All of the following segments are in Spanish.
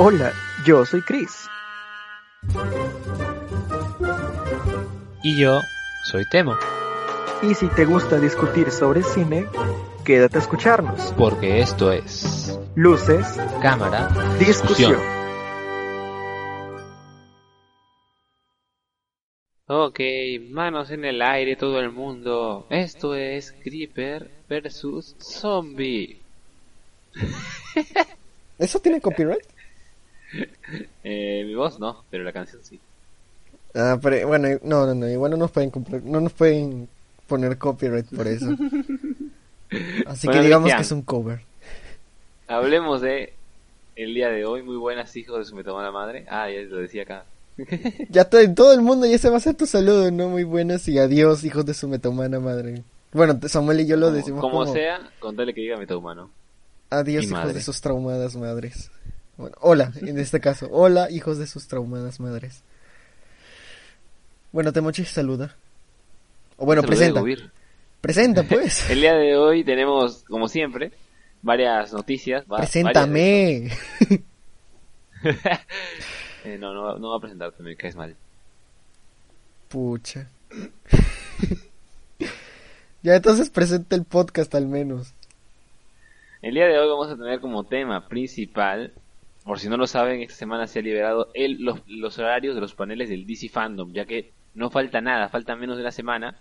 Hola, yo soy Chris. Y yo soy Temo, Y si te gusta discutir sobre cine, quédate a escucharnos. porque esto es Luces, Cámara discusión. Ok, manos en el aire todo el mundo. Esto es Creeper versus Zombie. ¿Eso tiene copyright? Eh, mi voz no, pero la canción sí. Ah, pero bueno, no, no, no, igual no nos pueden comprar, no nos pueden poner copyright por eso. Así Bueno, que digamos Cristian. que es un cover. Hablemos de el día de hoy. Muy buenas hijos de su metomana madre. Ah, ya lo decía acá. Ya todo, todo el mundo, y ese va a ser tu saludo, ¿no? Muy buenas y adiós, hijos de su metomana madre. Bueno, Samuel y yo lo Como, decimos como como, sea, contarle que diga metahumano. Adiós, hijos madre. de sus traumadas madres. Bueno, hola, en este caso, hola, hijos de sus traumadas madres. Bueno, Temochi saluda. O bueno, Saludé, presenta. Presenta, pues. El día de hoy tenemos, como siempre, varias noticias. va- Preséntame. varias- Eh, no, no, no voy a presentarte, me caes mal. Pucha. ya entonces presenta el podcast al menos. El día de hoy vamos a tener como tema principal, por si no lo saben, esta semana se ha liberado el, los, los horarios de los paneles del DC Fandom, ya que no falta nada, falta menos de una semana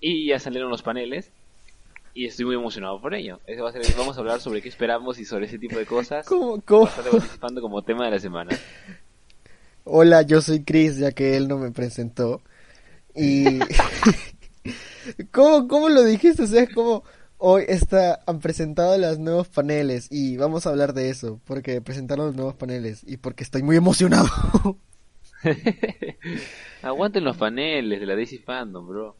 y ya salieron los paneles y estoy muy emocionado por ello. Eso va a ser, vamos a hablar sobre qué esperamos y sobre ese tipo de cosas. ¿Cómo, cómo? Participando como tema de la semana. Hola, yo soy Chris, ya que él no me presentó. Y... ¿Cómo, ¿Cómo lo dijiste? O sea, es como hoy está, han presentado los nuevos paneles y vamos a hablar de eso, porque presentaron los nuevos paneles y porque estoy muy emocionado. Aguanten los paneles de la DC Fandom, bro.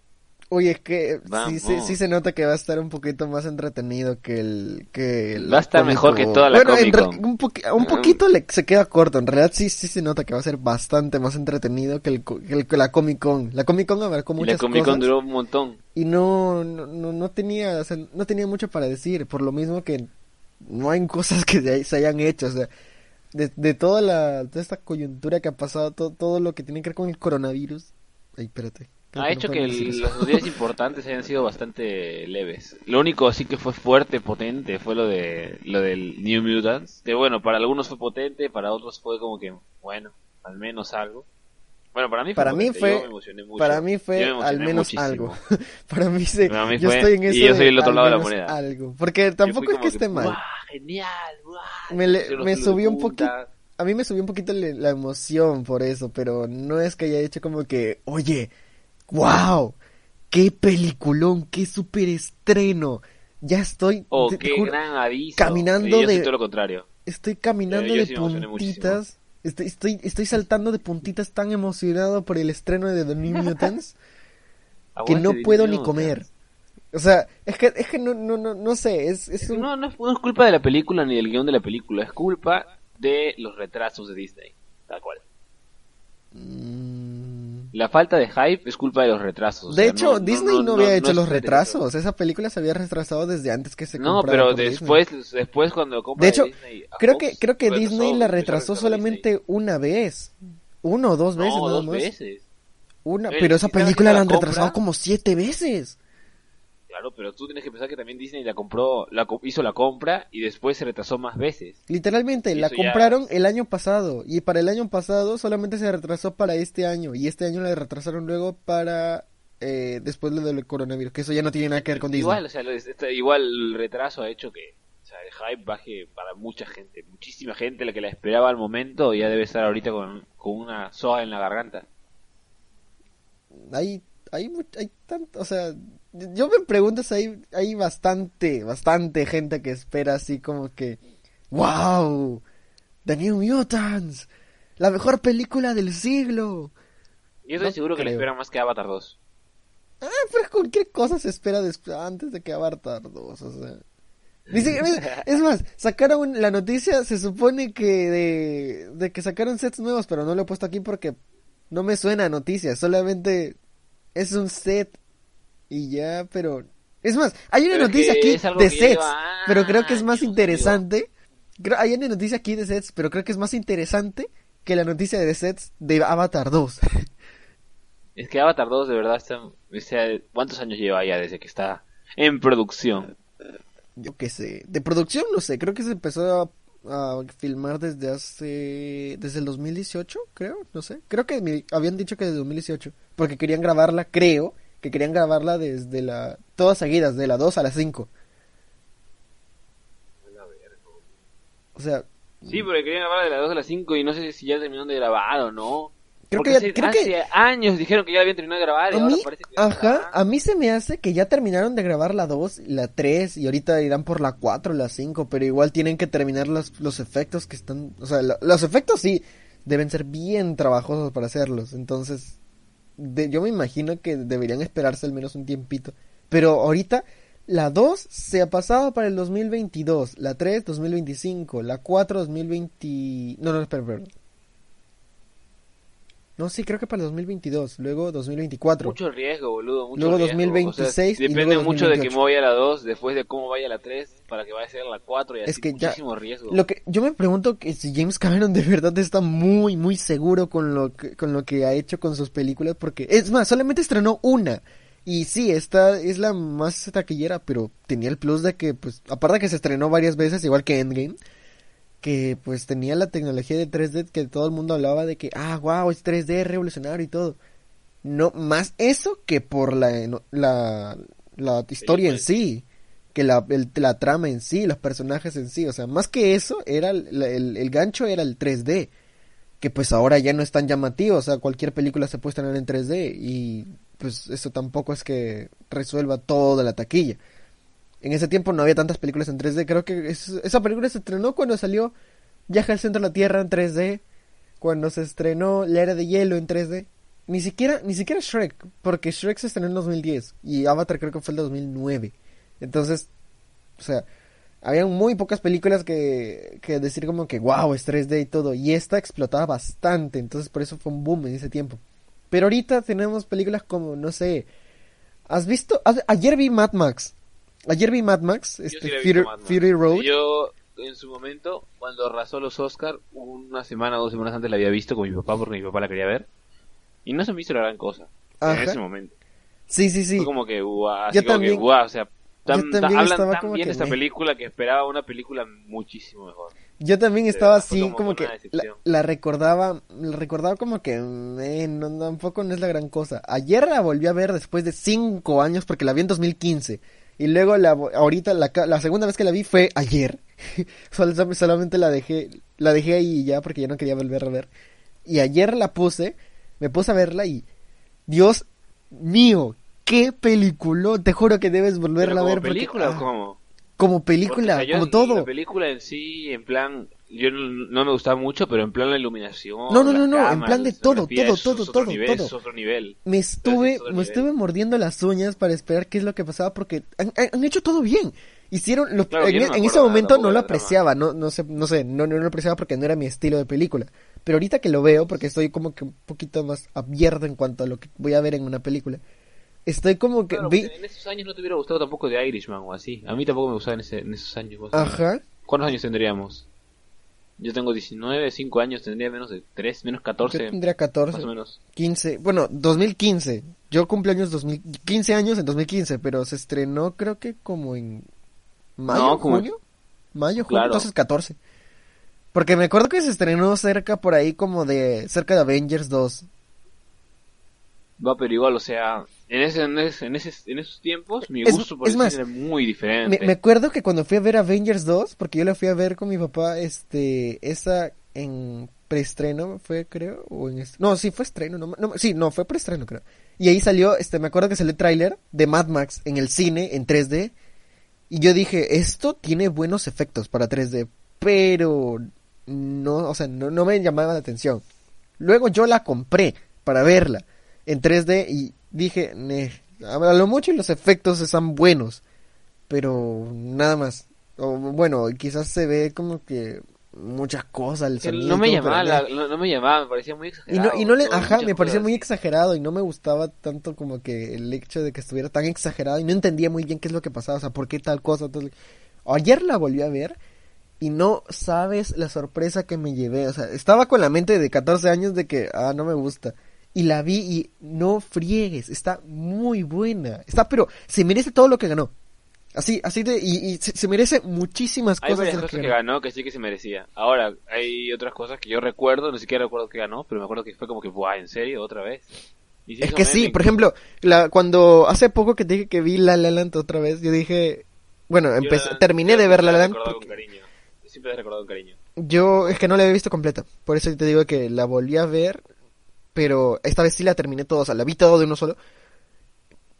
Oye, es que sí se, sí se nota que va a estar un poquito más entretenido que el... Que el Va a estar mejor que toda la bueno, en Comic Con. un, poqui- un poquito le, se queda corto. En realidad sí, sí se nota que va a ser bastante más entretenido que, el, co- que el- que la Comic Con. La Comic Con abarcó Y la muchas Comic Con cosas duró un montón. y no, no, no, no tenía, o sea, no tenía mucho para decir. Por lo mismo que no hay cosas que se, hayan hecho. O sea, de, de toda la, toda esta coyuntura que ha pasado, todo, todo lo que tiene que ver con el coronavirus. Ay, espérate. Creo Ha hecho que el- las noticias importantes hayan sido bastante leves. Lo único así que fue fuerte, potente, fue lo de lo del New Mutants. Que bueno, para algunos fue potente, para otros fue como que, bueno, al menos algo. Bueno, para mí fue Para mí potente, fue- yo me emocioné mucho. Para mí fue me al menos muchísimo. algo. Para mí sí. Para mí yo fue- estoy en eso y yo soy de el otro al lado de la menos moneda. Algo. Porque tampoco es que esté mal. ¡guau, genial! Me, le- los me subió un poquito. A mí me subió un poquito la emoción por eso, pero no es que haya hecho como que, oye, wow, qué peliculón, qué super estreno. Ya estoy, Oh, te- te qué juro, gran aviso. caminando yo de- todo lo contrario. estoy caminando Yo- yo de puntitas. Estoy, estoy, estoy saltando de puntitas tan emocionado por el estreno de The New Mutants que no puedo ni comer. O sea, es que, es que no, no, no, no sé, es, es un... No, no es, no es culpa de la película ni del guion de la película, es culpa de los retrasos de Disney, tal cual. Mm. La falta de hype es culpa de los retrasos. o De sea, hecho, no- Disney no, había hecho los retrasos. Esa película se había retrasado desde antes que se No, pero Disney. después, después cuando compra De hecho, Disney Creo Fox, que creo que Disney la retrasó solamente una vez. Uno o dos veces No, nada dos más. veces. Una, Él, pero esa película la han retrasado como siete veces. Claro, pero tú tienes que pensar que también Disney la compró, la co- hizo la compra y después se retrasó más veces. Literalmente, la ya- compraron el año pasado. Y para el año pasado solamente se retrasó para este año. Y este año la retrasaron luego para eh, después lo del coronavirus. Que eso ya no tiene nada que ver con Disney. Igual, o sea, este- igual el retraso ha hecho que o sea, el hype baje para mucha gente, muchísima gente, la que la esperaba al momento ya debe estar ahorita con, con una soga en la garganta. Hay, hay, hay tanto, o sea, yo me pregunto si hay, hay bastante, bastante gente que espera así como que, wow, The New Mutants, la mejor película del siglo. Yo estoy No seguro que le creo. esperan más que Avatar 2. Ah, pero cualquier cosa se espera antes de que Avatar 2, o sea. Es más, sacaron la noticia, se supone que de, de que sacaron sets nuevos, pero no lo he puesto aquí porque no me suena a noticia, solamente es un set y ya, pero... Es más, hay una Pero noticia aquí de sets, lleva pero creo que es más interesante. Creo, hay una noticia aquí de sets, pero creo que es más interesante que la noticia de sets de Avatar 2. Es que Avatar 2 de verdad está... O sea, ¿cuántos años lleva ya desde que está en producción? Yo qué sé. De producción no sé. Creo que se empezó a, filmar desde hace... Desde el 2018, creo. No sé. Creo que habían dicho que desde 2018. Porque querían grabarla, creo. Que querían grabarla desde la... Todas seguidas, de la 2 a la 5. O sea, Sí, porque querían grabar de las 2 a las 5 y no sé si ya terminaron de grabar o no. Creo Porque que ya- hace, creo que- hace años dijeron que ya habían terminado de grabar y a ahora mí, parece que ajá, a mí se me hace que ya terminaron de grabar la 2 y la 3 y ahorita irán por la 4 la 5, pero igual tienen que terminar los, los efectos que están, o sea, lo- los efectos sí deben ser bien trabajosos para hacerlos, entonces de- yo me imagino que deberían esperarse al menos un tiempito, pero ahorita la 2 se ha pasado para el 2022, la 3 2025, la 4 2020, no, no, espera, espera. No, sí, creo que para el 2022, luego 2024. Mucho riesgo, boludo. Mucho Luego riesgo. 2026 y depende luego mucho de que 2028. cómo vaya la 2, después de cómo vaya la 3, para que vaya a ser la 4 y así. Es que ya- muchísimo riesgo. Lo que yo me pregunto que si James Cameron de verdad está muy muy seguro con lo que, con lo que ha hecho con sus películas porque es más, solamente estrenó una y sí, esta es la más taquillera, pero tenía el plus de que pues aparte de que se estrenó varias veces igual que Endgame, que pues tenía la tecnología de 3D que todo el mundo hablaba de que ah, wow, es 3D es revolucionario y todo. No más eso que por la no- la, la historia en Película. sí que la, el- la trama en sí, los personajes en sí, o sea, más que eso, era el, el- el gancho era el 3D, que pues ahora ya no es tan llamativo, o sea, cualquier película se puede estrenar en 3D y pues eso tampoco es que resuelva toda la taquilla. En ese tiempo no había tantas películas en 3D, creo que es- esa película se estrenó cuando salió Viaje al centro de la Tierra en 3D, cuando se estrenó La Era de Hielo en 3D. Ni siquiera, ni siquiera Shrek, porque Shrek se estrenó en 2010 y Avatar creo que fue el 2009. Entonces, o sea, había muy pocas películas que, que decir como que wow, es 3D y todo. Y esta explotaba bastante, entonces por eso fue un boom en ese tiempo. Pero ahorita tenemos películas como, no sé, ¿has visto? Ayer vi Mad Max. Ayer vi Mad Max, este sí Fury, Mad Max. Fury Road. Yo, en su momento, cuando arrasó los Oscar, una semana o dos semanas antes la había visto con mi papá porque mi papá la quería ver. Y no se me hizo la gran cosa. Ajá. En ese momento. Sí, sí, sí. Fue como que, guau, así Yo como también- que, guau, o sea, tan- yo también hablan estaba tan como bien de esta me- película que esperaba una película muchísimo mejor. Yo también estaba así, como como que la, la recordaba, la recordaba como que eh, no, tampoco no es la gran cosa. Ayer la volví a ver después de cinco años porque la vi en 2015 y luego la ahorita la, la segunda vez que la vi fue ayer. Sol- solamente la dejé, la dejé ahí ya porque ya no quería volver a ver. Y ayer la puse, me puse a verla y Dios mío, qué película, te juro que debes volverla ¿Pero a como ver porque- película o ah, cómo? como película, como todo. La película en sí, en plan, yo no, me gustaba mucho, pero en plan la iluminación. No, no, no, no, en plan de todo, todo, todo, todo, nivel, todo. Es otro nivel. Me estuve, otro me nivel. estuve mordiendo las uñas para esperar qué es lo que pasaba porque han, han- hecho todo bien. Hicieron, lo- Claro, en, no en ese momento no lo apreciaba, no, no sé, no sé, no, no lo apreciaba porque no era mi estilo de película. Pero ahorita que lo veo, porque estoy como que un poquito más abierto en cuanto a lo que voy a ver en una película, estoy como que Claro, vi, porque en esos años no te hubiera gustado tampoco de Irishman o así. A mí tampoco me gustaba en, ese, en esos años. ajá, ¿Cuántos años tendríamos? Yo tengo 19, 5 años, tendría menos de 3, menos 14, yo tendría más 14, o menos. 15, bueno, 2015. Yo cumplo años 2000, 15 años en 2015, pero se estrenó creo que como en mayo, No, como- junio. Mayo, junio, Claro. entonces 14. Porque me acuerdo que se estrenó cerca por ahí como de cerca de Avengers 2. Va, pero igual, o sea, en, ese, en, ese, en, ese- en esos tiempos mi Es- gusto por es el más, cine era muy Me, diferente. me acuerdo que cuando fui a ver Avengers 2, porque yo la fui a ver con mi papá, este, esa en preestreno, fue creo, o en est- No, sí fue estreno, no, no, sí, no, fue preestreno creo. Y ahí salió, este, me acuerdo que salió el tráiler de Mad Max en el cine, en 3D, y yo dije, esto tiene buenos efectos para 3D, pero no, o sea, no, no me llamaba la atención. Luego yo la compré para verla en 3D y dije, "Neh, a lo mucho y los efectos están buenos, pero nada más. O, bueno, quizás se ve como que muchas cosas, el sonido. no me y llamaba, la- no, no me llamaba, me parecía muy y exagerado. no, y no le, ajá, me parecía cosas. muy exagerado y no me gustaba tanto como que el hecho de que estuviera tan exagerado y no entendía muy bien qué es lo que pasaba, o sea, por qué tal cosa. Ayer la volví a ver y no sabes la sorpresa que me llevé, o sea, estaba con la mente de 14 años de que, ah, no me gusta. Y la vi y no friegues, está muy buena, está, pero se merece todo lo que ganó. Así, así de, y, y se, se merece muchísimas Hay cosas varias lo cosas que que ganó. que sí que se merecía. Ahora, hay otras cosas que yo recuerdo, no siquiera recuerdo que ganó, pero me acuerdo que fue como que, ¡buah! ¿En serio? ¿Otra vez? Y Es que sí, por ejemplo, la, cuando hace poco que dije que vi La La Land otra vez, yo dije, bueno, Yo empecé, la- terminé yo de ver La La Land porque con cariño. Yo Siempre he recordado con cariño. yo es que no la había visto completa, por eso te digo que la volví a ver, pero esta vez sí la terminé todo, o sea, la vi todo de uno solo.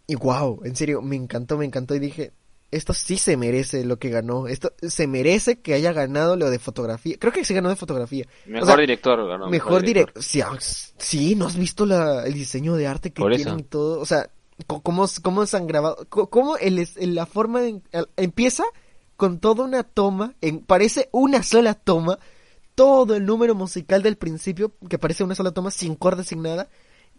Y wow, en serio, me encantó, me encantó y dije, esto sí se merece lo que ganó, esto se merece que haya ganado lo de fotografía. Creo que sí ganó de fotografía. Mejor sea, director ganó. mejor director. Sí, ah, sí, ¿no has visto la, el diseño de arte que Por tienen eso. y todo? O sea, cómo, cómo se han grabado, cómo el, la forma de, el- empieza con toda una toma, en, parece una sola toma, todo el número musical del principio, que parece una sola toma, sin corte, sin nada,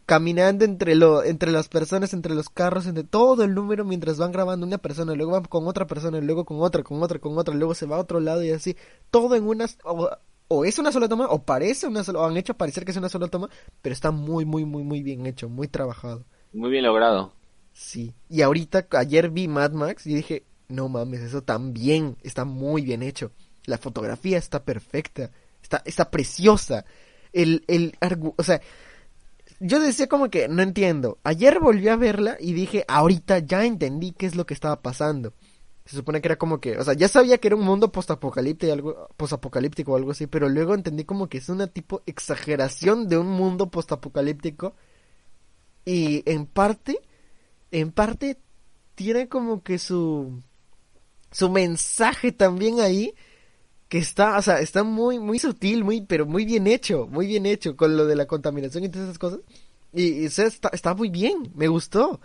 caminando entre lo, entre las personas, entre los carros, entre todo el número mientras van grabando una persona, luego van con otra persona, luego con otra, con otra, con otra, luego se va a otro lado y así, todo en unas, o, o es una sola toma, o parece una sola, o han hecho parecer que es una sola toma, pero está muy, muy, muy, muy bien hecho, muy trabajado. Muy bien logrado. Sí. Y ahorita, ayer vi Mad Max y dije, no mames, eso también está muy bien hecho. La fotografía está perfecta, está, está preciosa. El, el, o sea, yo decía como que no entiendo. Ayer volví a verla y dije, ahorita ya entendí qué es lo que estaba pasando. Se supone que era como que, o sea, ya sabía que era un mundo postapocalíptico, algo, postapocalíptico o algo así, pero luego entendí como que es una tipo exageración de un mundo postapocalíptico y en parte, en parte tiene como que su su mensaje también ahí que está, o sea, está muy muy sutil, muy pero muy bien hecho, muy bien hecho con lo de la contaminación y todas esas cosas. Y, y, o sea, está, está muy bien, me gustó.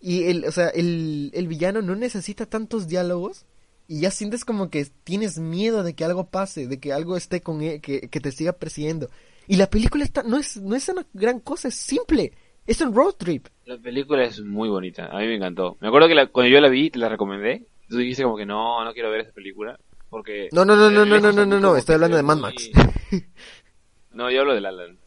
Y el, o sea, el, el villano no necesita tantos diálogos y ya sientes como que tienes miedo de que algo pase, de que algo esté con él, que, que te siga persiguiendo. Y la película está, no es, no es una gran cosa, es simple. Es un road trip. La película es muy bonita, a mí me encantó. Me acuerdo que la- cuando yo la vi, te la recomendé. Tú dijiste como que no, no quiero ver esa película. Porque. No, no, no, no, no, no, no, no, no, estoy hablando de Mad Max. No, yo hablo de La La Land.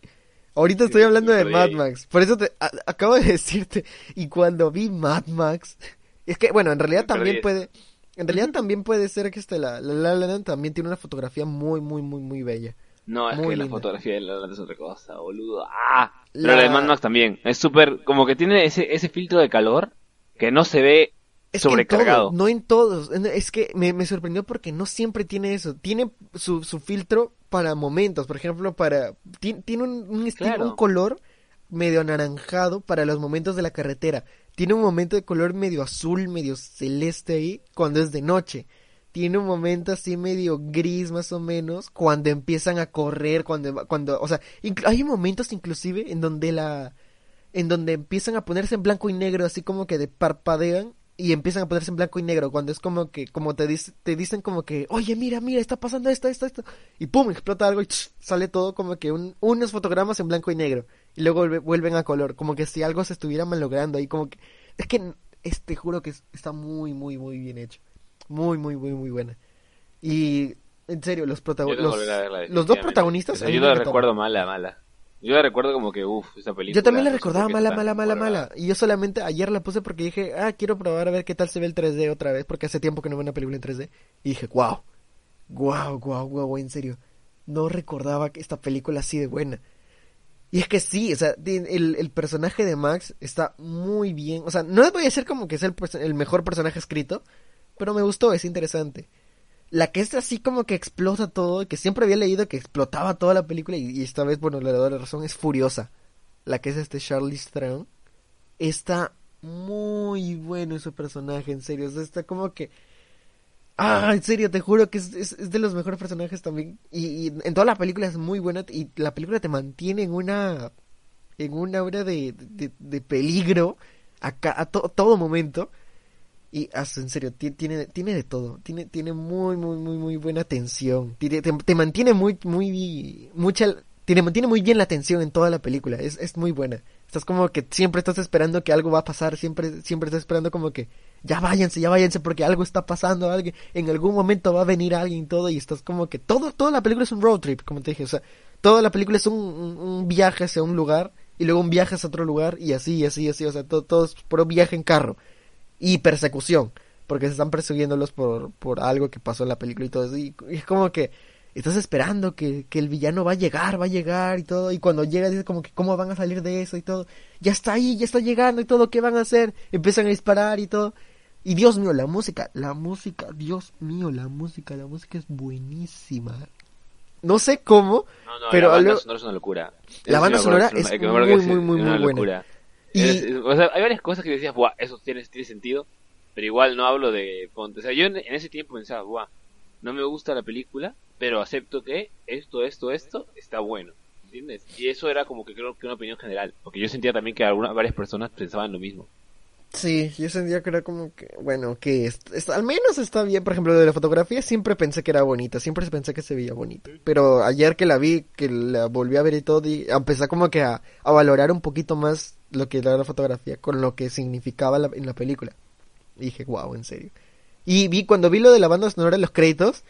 Ahorita estoy hablando de Mad. Max. Por eso te a- acabo de decirte. Y cuando vi Mad Max. Es que, bueno, en realidad también puede. En realidad también puede ser que este, la, la La La Land también tiene una fotografía muy, muy, muy, muy bella. No, es Muy que la fotografía de La Land es otra cosa, boludo. ¡Ah! Pero La- la de Mad Max también. Es súper. Como que tiene ese, ese filtro de calor que no se ve Es que en sobrecargado. todo, no en todos. Es que me, me sorprendió porque no siempre tiene eso. Tiene su, su filtro para momentos. Por ejemplo, para. ti- Tiene un, un estilo, Claro. un color medio anaranjado para los momentos de la carretera. Tiene un momento de color medio azul, medio celeste ahí cuando es de noche. Tiene un momento así medio gris más o menos cuando empiezan a correr, cuando, cuando, o sea, hay momentos inclusive en donde la, en donde empiezan a ponerse en blanco y negro, así como que de parpadean y empiezan a ponerse en blanco y negro, cuando es como que, como te, dic- te dicen como que, oye, mira, mira, está pasando esto, esto, esto, y pum, explota algo y sale todo como que un- unos fotogramas en blanco y negro, y luego vuelve- vuelven a color, como que si algo se estuviera malogrando ahí, como que, es que, es, te juro que es- está muy, muy, muy bien hecho, muy, muy, muy, muy buena, y, en serio, los protagonistas, los, dos protagonistas, O sea, yo encantaron. recuerdo mala, mala. Yo la recuerdo como que, uff, esa película. Yo también la no recordaba mala, mala, mala, mala. Y yo solamente ayer la puse porque dije, ah, quiero probar a ver qué tal se ve el 3D otra vez, porque hace tiempo que no veo una película en 3D. Y dije, wow, wow, wow, wow, en serio. No recordaba que esta película así de buena. Y es que sí, o sea, el, el personaje de Max está muy bien. O sea, no voy a decir como que es el, perso- el mejor personaje escrito, pero me gustó, es interesante. La que es así como que explota todo, que siempre había leído que explotaba toda la película, y, esta vez, bueno, le doy la razón, es Furiosa. La que es este Charlize Theron. Está muy bueno ese personaje, en serio. Está como que... Ah, en serio, te juro que es, de los mejores personajes también. Y, en toda la película es muy buena, y la película te mantiene en una... En una hora de, de, peligro a, a to- todo momento. Y en serio, ti- tiene, tiene de todo. Tiene, tiene muy, muy, muy, muy buena tensión. Te, te mantiene muy, muy, mucha, te mantiene muy bien la tensión en toda la película. Es, es muy buena. Estás como que siempre estás esperando que algo va a pasar. Siempre, siempre estás esperando como que ya váyanse, ya váyanse porque algo está pasando. Alguien, en algún momento va a venir alguien y todo. Y estás como que todo, toda la película es un road trip, como te dije. O sea, toda la película es un, un, un viaje hacia un lugar y luego un viaje hacia otro lugar y así, y así, y así. O sea, todo, todo es puro viaje en carro y persecución, porque se están persiguiéndolos por, por algo que pasó en la película y todo eso. Y, y es como que estás esperando que, que el villano va a llegar, va a llegar y todo. Y cuando llega, dices como que cómo van a salir de eso y todo. Ya está ahí, ya está llegando y todo, ¿qué van a hacer? Empiezan a disparar y todo. Y Dios mío, la música, la música, Dios mío, la música, la música es buenísima. No sé cómo, No, no, pero la banda luego- sonora es una locura. La banda sonora es muy, muy, muy, muy buena. locura. Y- Es- o sea, hay varias cosas que decías, buah, eso tiene, tiene sentido, pero igual no hablo de... ponte, O sea, yo en, en ese tiempo pensaba, buah, no me gusta la película, pero acepto que esto, esto, esto está bueno. ¿Entiendes? Y eso era como que creo que una opinión general, porque yo sentía también que algunas varias personas pensaban lo mismo. Sí, yo sentía que era como que, bueno, que es- es- al menos está bien. Por ejemplo, de la fotografía siempre pensé que era bonita, siempre pensé que se veía bonita. Pero ayer que la vi, que la volví a ver y todo, y empecé como que a, a valorar un poquito más lo que era la fotografía con lo que significaba la- en la película. Y dije, wow, en serio. Y vi, cuando vi lo de la banda sonora en los créditos,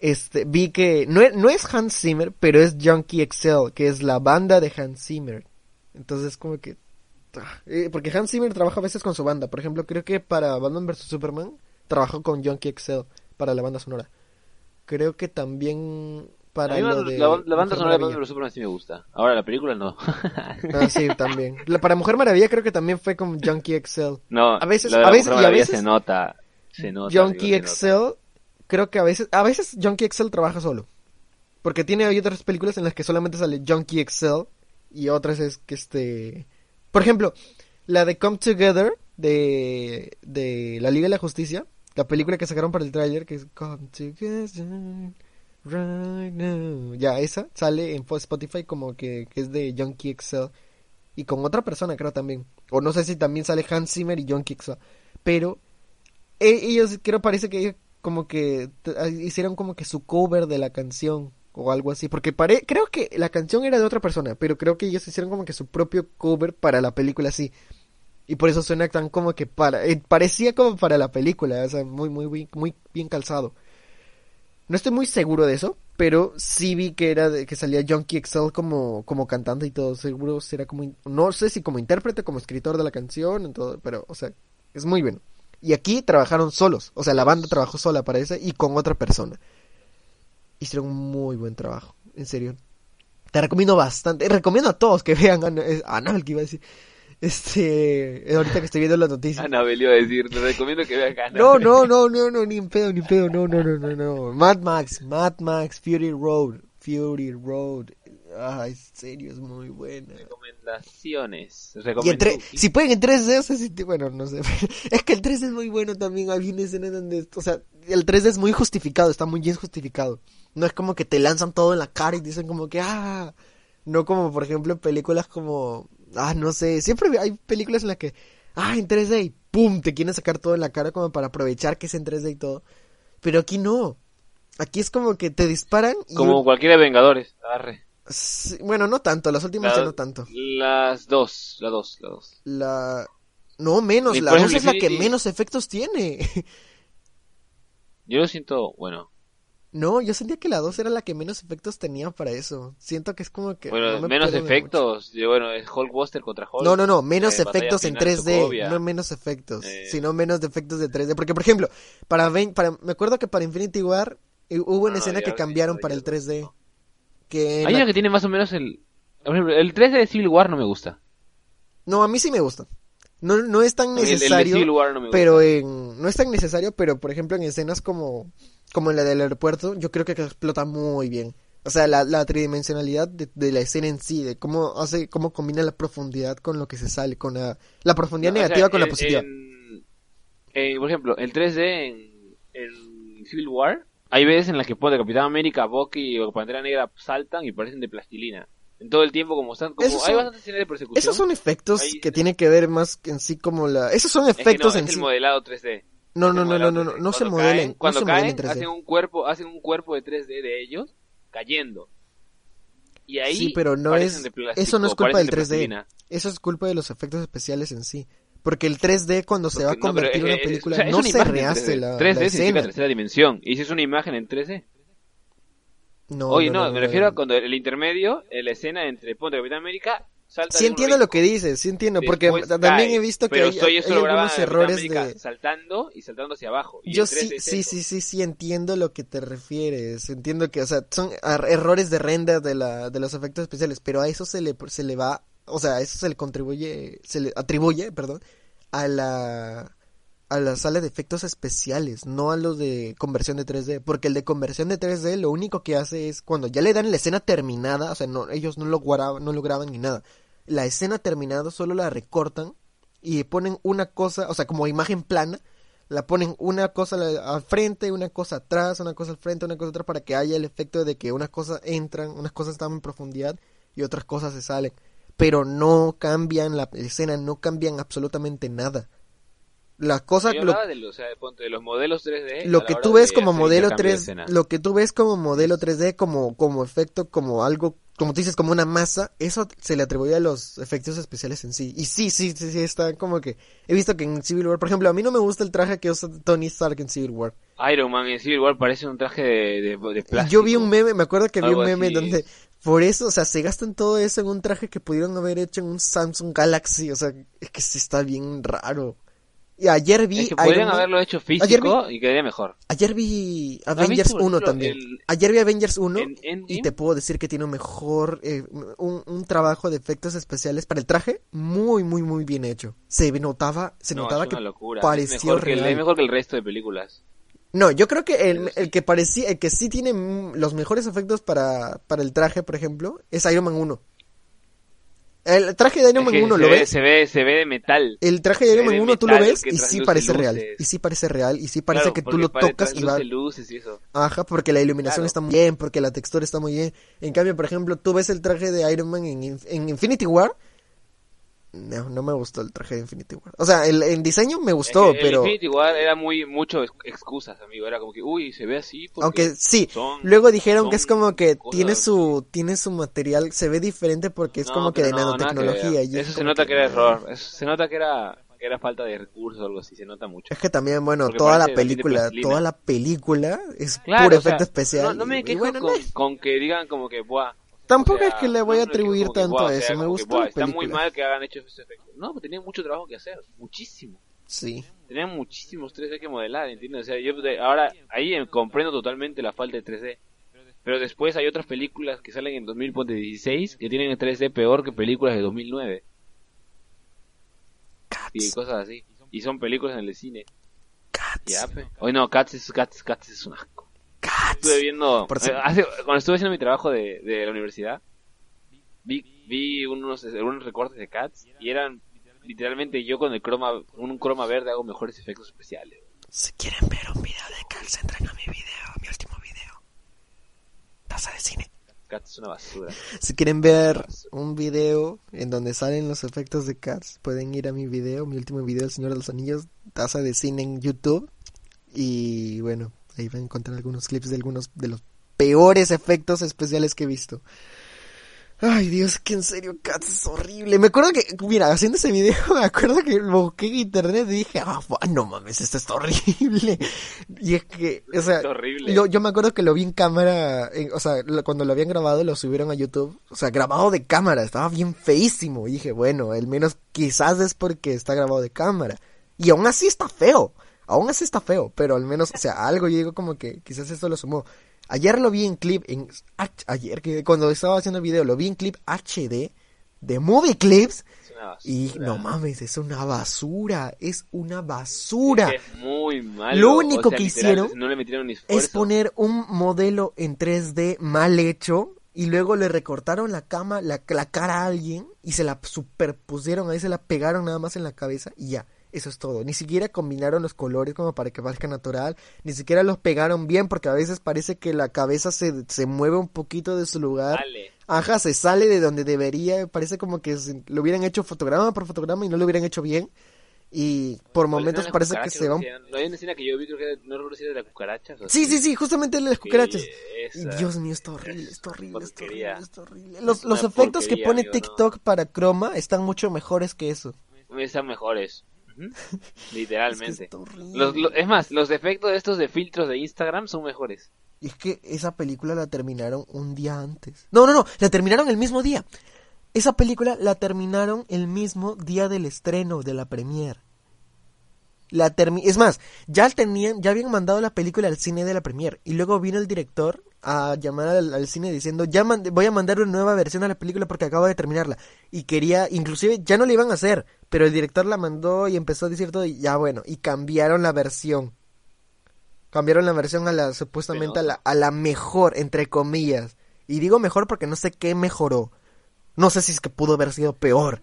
este, vi que no, es- no es Hans Zimmer, pero es Junkie XL, que es la banda de Hans Zimmer. Entonces como que eh, porque Hans Zimmer trabaja a veces con su banda. Por ejemplo, creo que para Batman vs Superman trabajó con Junkie XL para la banda sonora. Creo que también para lo la, de la- la banda Mujer sonora de Maravilla. Batman Superman sí me gusta. Ahora la película no. Ah, sí, también. La- para Mujer Maravilla creo que también fue con Junkie XL. no, A veces- la a veces- Mujer y a veces- se nota, se nota. Junkie. XL, creo que a veces, a veces Junkie XL trabaja solo. Porque tiene hay otras películas en las que solamente sale Junkie XL y otras es que este, por ejemplo, la de Come Together de de la Liga de la Justicia, la película que sacaron para el tráiler que es Come Together right now. Ya esa sale en Spotify como que, que es de Junkie XL y con otra persona creo también. O no sé si también sale Hans Zimmer y Junkie XL, pero e- ellos creo parece que ellos como que ah, hicieron como que su cover de la canción o algo así porque pare creo que la canción era de otra persona pero creo que ellos hicieron como que su propio cover para la película así y por eso suena tan como que para eh, parecía como para la película o sea muy muy muy bien calzado no estoy muy seguro de eso pero sí vi que era de, que salía Junkie XL como como cantante y todo seguro será como no sé si como intérprete como escritor de la canción en todo pero o sea es muy bueno y aquí trabajaron solos, o sea, la banda trabajó sola para esa y con otra persona. Hicieron un muy buen trabajo, en serio. Te recomiendo bastante, recomiendo a todos que vean Ana- es- Annabelle, que iba a decir. Este, ahorita que estoy viendo las noticias. Annabelle iba a decir, te recomiendo que veas. No, no, no, no, no, ni en pedo, ni en pedo, no, no, no, no, no. Mad Max, Mad Max, Fury Road, Fury Road. Ay, en serio, es muy buena. Recomendaciones. Y en tre- si pueden en 3D, o sea, si te- bueno, no sé. Es que el 3D es muy bueno también. Hay una escena donde, o sea, el 3D es muy justificado, está muy bien justificado. No es como que te lanzan todo en la cara y dicen como que, ah, no como por ejemplo en películas como, ah, no sé, siempre hay películas en las que, ah, en 3D y pum, te quieren sacar todo en la cara como para aprovechar que es en 3D y todo. Pero aquí no. Aquí es como que te disparan y... Como cualquiera de Vengadores. Arre. Sí, bueno, no tanto, las últimas La- ya no tanto. Las dos, las dos, las dos. La... No, menos, Y la por 2 ejemplo, es la que menos efectos tiene. Yo lo siento, bueno, No, yo sentía que la 2 era la que menos efectos tenía para eso. Siento que es como que... bueno, no me menos efectos. Yo, bueno, es Hulkbuster contra. Hulk. No, no, no, menos eh, efectos en final, 3D, Sokovia. no menos efectos, Eh. sino menos efectos de 3D. Porque, por ejemplo, para, me acuerdo que para Infinity War eh, hubo una No, escena que cambiaron para el lo- 3D. Que en Hay la- una que tiene más o menos el... Por ejemplo, el 3 de Civil War no me gusta. No, a mí sí me gusta. No, no es tan El- el de necesario. Civil War no me gusta. pero en no es tan necesario pero por ejemplo en escenas como como la del aeropuerto, yo creo que explota muy bien. O sea, la, la tridimensionalidad de, de la escena en sí, de cómo hace, cómo combina la profundidad con lo que se sale, con la, la profundidad No, o sea, negativa con la en- positiva. en- en, por ejemplo, el 3D en, en Civil War, hay veces en las que pone Capitán América, Bucky o Pantera Negra saltan y parecen de plastilina. En todo el tiempo como están, como Esos hay son- bastantes escenas de persecución. Esos son efectos que tienen que ver más en sí como la... Esos son Es que efectos no, en es sí. el modelado 3D. No, Es no, no, no, no, no, 3D. no se modelen, caen- no cuando se modelen caen, en 3D. hacen un cuerpo, hacen un cuerpo de 3D de ellos cayendo. Y ahí Sí, pero no es- de plástico, eso no es culpa del de 3D. plastilina. Eso es culpa de los efectos especiales en sí. Porque el 3D cuando se va a Porque- no, convertir en una es- película o sea, no una se rehace 3D. la, 3D la significa tercera dimensión. Y si es una imagen en 3D. No, Oye, no, me refiero a cuando el intermedio, la escena entre Ponte Capitán América, salta Sí entiendo lo que dices, sí entiendo, porque después también cae. he visto que hay, hay algunos errores de... saltando y saltando hacia abajo. Y Yo en 3D sí, sí, sí, sí, sí, entiendo lo que te refieres. Entiendo que, o sea, son errores de render de la, de los efectos especiales, pero a eso se le, se le va, o sea, a eso se le contribuye, se le atribuye, perdón, a la, a la sala de efectos especiales, no a los de conversión de 3D, porque el de conversión de 3D lo único que hace es cuando ya le dan la escena terminada, o sea, no, ellos no lo no lo graban ni nada. La escena terminada solo la recortan y ponen una cosa, o sea, como imagen plana, la ponen una cosa al frente, una cosa atrás, una cosa al frente, una cosa atrás para que haya el efecto de que unas cosas entran, unas cosas están en profundidad y otras cosas se salen. Pero no cambian la escena, no cambian absolutamente nada. La cosa, Yo lo, hablaba de, los- o sea, de, ponte, de los modelos 3D. a lo que tú ves como modelo intercambio de 3, escena. lo que tú ves como modelo 3D, como, como efecto, como algo, como tú dices, como una masa, eso se le atribuye a los efectos especiales en sí. Y sí, sí, sí, sí, está como que, he visto que en Civil War, por ejemplo, a mí no me gusta el traje que usa Tony Stark en Civil War. Iron Man en Civil War parece un traje de, de, plástico. yo vi un meme, me acuerdo que vi un meme así donde, por eso, o sea, se gastan todo eso en un traje que pudieron haber hecho en un Samsung Galaxy, o sea, es que sí está bien raro. Y ayer vi Es que podrían Man- haberlo hecho Ayer físico y quedaría mejor. Ayer vi ¿Has Avengers por 1 ejemplo, también. el- Ayer vi Avengers 1 en Endgame? y te puedo decir que tiene un mejor, eh, un, un trabajo de efectos especiales para el traje muy, muy, muy bien hecho. Se notaba, se no, notaba es que locura. pareció es mejor, que el, real. es mejor que el resto de películas. No, yo creo que el, el que parecía, el que sí tiene los mejores efectos para, para el traje, por ejemplo, es Iron Man 1. El traje de Iron Es Man que 1, se ¿lo ve, ves? Se ve, se ve de metal. El traje de Iron Man de 1 tú lo ves y sí parece real. Y sí parece real. Y sí parece Claro, que tú lo tocas y va, luces y eso. Ajá, porque la iluminación Claro. está muy bien, porque la textura está muy bien. En cambio, por ejemplo, tú ves el traje de Iron Man en, en Infinity War. No, no me gustó el traje de Infinity War. O sea, el, en diseño me gustó, pero... El Infinity War era muy, mucho ex- excusas, amigo. Era como que, uy, se ve así. porque Aunque sí, son- luego dijeron que es como que tiene su tiene su material, se ve diferente porque es No, como que de no, que nanotecnología. y es Eso se nota que era error. Eso se nota que era, que era falta de recursos o algo así. Se nota mucho. Es que también, bueno, Porque toda la película, toda la película es Claro, puro sea, efecto especial. No, no me quejo bueno, con, no. con que digan como que, buah. Tampoco o sea, es que le voy a no atribuir que, tanto a o sea, eso, me buah, la Está muy mal que hagan hecho ese efecto. No, pues tenían mucho trabajo que hacer. Muchísimo. Sí. Tenían muchísimos 3D que modelar, ¿entiendes? O sea, yo de- ahora ahí eh, comprendo totalmente la falta de 3D. Pero después hay otras películas que salen en 2016 que tienen el 3D peor que películas de 2009 y Cats, cosas así. Y son películas en el cine. Cats, Ya, pe. Hoy no, Cats es, Cats, Cats es un asco. Cats. Estuve viendo, Por eh, hace- cuando estuve haciendo mi trabajo de, de la universidad, vi, vi unos, unos recortes de Cats y eran literalmente yo con el croma, un croma verde hago mejores efectos especiales. Si quieren ver un video de Cats, entren a mi video, mi último video. Taza de cine. Cats es una basura. Si quieren ver un video en donde salen los efectos de Cats, pueden ir a mi video, mi último video, El Señor de los Anillos, taza de cine en YouTube. Y bueno, ahí van a encontrar algunos clips de algunos de los peores efectos especiales que he visto. Ay, Dios, que en serio, Cats es horrible. Me acuerdo que, mira, haciendo ese video, me acuerdo que lo busqué en internet y dije, ah, fu- no mames, esto está horrible. Y es que, o sea, horrible. yo, yo me acuerdo que lo vi en cámara, en- o sea, lo- cuando lo habían grabado lo subieron a YouTube, o sea, grabado de cámara, estaba bien feísimo. Y dije, bueno, al menos quizás es porque está grabado de cámara. Y aún así está feo, aún así está feo, pero al menos, o sea, algo yo digo como que quizás esto lo sumó. Ayer lo vi en clip, en H- ayer que cuando estaba haciendo el video, lo vi en clip HD de Movie Clips. Y no mames, es una basura, es una basura. Es que es muy malo. Lo único O sea, que literal, hicieron No le metieron ni esfuerzo. Es poner un modelo en 3D mal hecho y luego le recortaron la cama, la, la cara a alguien y se la superpusieron, ahí se la pegaron nada más en la cabeza y ya. Eso es todo. Ni siquiera combinaron los colores como para que parezca natural. Ni siquiera los pegaron bien porque a veces parece que la cabeza se, se mueve un poquito de su lugar. Dale. Ajá, se sale de donde debería. Parece como que lo hubieran hecho fotograma por fotograma y no lo hubieran hecho bien. Y por momentos parece que se va un... creo que No hay una escena que yo vi, creo que no recuerdo si era de las cucarachas. Sí, sí, sí, justamente las cucarachas. Dios mío, está horrible, está horrible, está horrible, está horrible. Los, los efectos que pone TikTok para Chroma están mucho mejores que eso. Están mejores. Es que Literalmente. está horrible. Los- lo- es más, los efectos de estos de filtros de Instagram son mejores. Y es que esa película la terminaron un día antes. No, no, no, la terminaron el mismo día. Esa película la terminaron el mismo día del estreno de la premiere. La termi es más, ya tenían, ya habían mandado la película al cine de la premiere y luego vino el director a llamar al, al cine diciendo ya voy a mandar una nueva versión a la película porque acabo de terminarla y quería, inclusive ya no la iban a hacer, pero el director la mandó y empezó a decir todo y ya bueno y cambiaron la versión, cambiaron la versión a la supuestamente a la, a la mejor entre comillas y digo mejor porque no sé qué mejoró, no sé si es que pudo haber sido peor,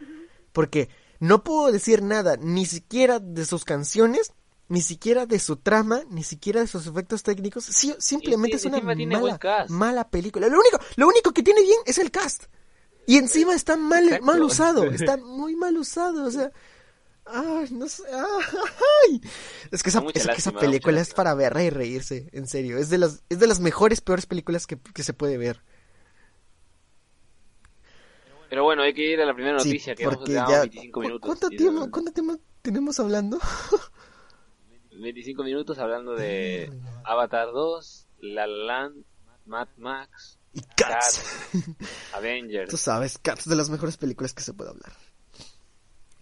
porque no puedo decir nada, ni siquiera de sus canciones, ni siquiera de su trama, ni siquiera de sus efectos técnicos. Sí, simplemente es una mala, mala película. Lo único, lo único que tiene bien es el cast. Y encima está mal, Exacto. mal usado, está muy mal usado, o sea, ay, no sé, ay. Es que esa, es que esa película es para verla y reírse, en serio, es de las, es de las mejores, peores películas que, que se puede ver. Pero bueno, hay que ir a la primera Sí, noticia que vamos porque a ya, 25 ¿cu- minutos. ¿cuánto tiempo, cuánto tiempo tenemos hablando? 25 minutos hablando de. Avatar 2, La La Land, Mad Max, Y Cats. Cats, Avengers. Tú sabes, Cats de las mejores películas que se puede hablar.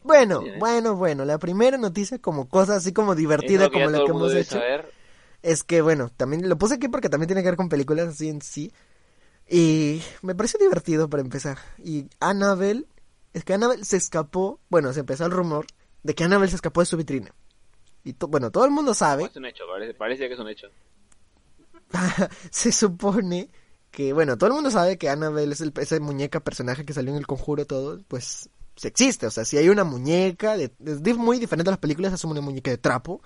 Bueno, ¿eh? bueno, bueno, la primera noticia como cosa así como Es divertida como la que hemos hecho. saber. Es que bueno, también lo puse aquí porque también tiene que ver con películas así en sí. Y me pareció divertido para empezar. Y Annabelle, es que Annabelle se escapó, bueno, se empezó el rumor de que Annabelle se escapó de su vitrina. Y to- bueno, todo el mundo sabe Es un hecho, parece, parece que es un hecho. se supone que, bueno, todo el mundo sabe que Annabelle es el, esa muñeca personaje que salió en el conjuro todo, pues se existe, o sea, si hay una muñeca, de, es muy diferente a las películas, es una muñeca de trapo,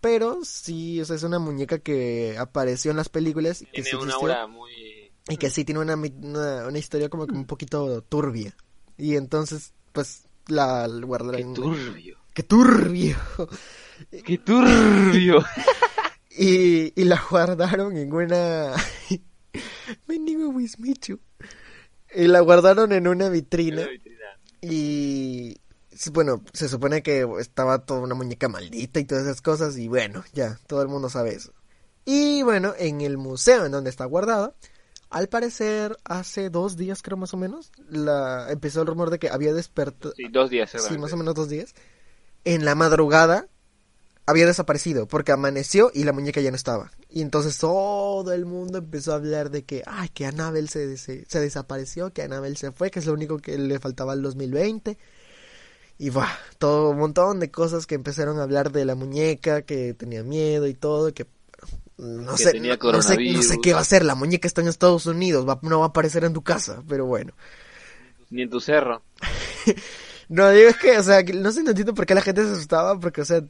pero sí, o sea, es una muñeca que apareció en las películas y que Tiene sí una existió, muy... y que sí tiene una, una, una historia como que un poquito turbia, y entonces, pues, la ¡Qué guardaron... turbio! ¡Qué turbio! ¡Qué turbio! Y, y la guardaron en una... Mendigo Wismichu. Y la guardaron en una vitrina. Y... Bueno, se supone que estaba toda una muñeca maldita y todas esas cosas. Y bueno, ya, todo el mundo sabe eso. Y bueno, en el museo en donde está guardada, al parecer hace dos días creo más o menos, la empezó el rumor de que había despertado... Sí, dos días. Sí, más o menos dos días. En la madrugada había desaparecido porque amaneció y la muñeca ya no estaba. Y entonces todo el mundo empezó a hablar de que, ay, que Annabelle se, se, se desapareció, que Annabelle se fue, que es lo único que le faltaba al 2020. Y va, todo un montón de cosas que empezaron a hablar de la muñeca, que tenía miedo y todo, que no Que sé, tenía no, no sé, no sé qué va a hacer, la muñeca está en Estados Unidos, va- no va a aparecer en tu casa, pero bueno. Ni en tu cerro. No, digo es que, o sea, no sé, no entiendo por qué la gente se asustaba, porque, o sea,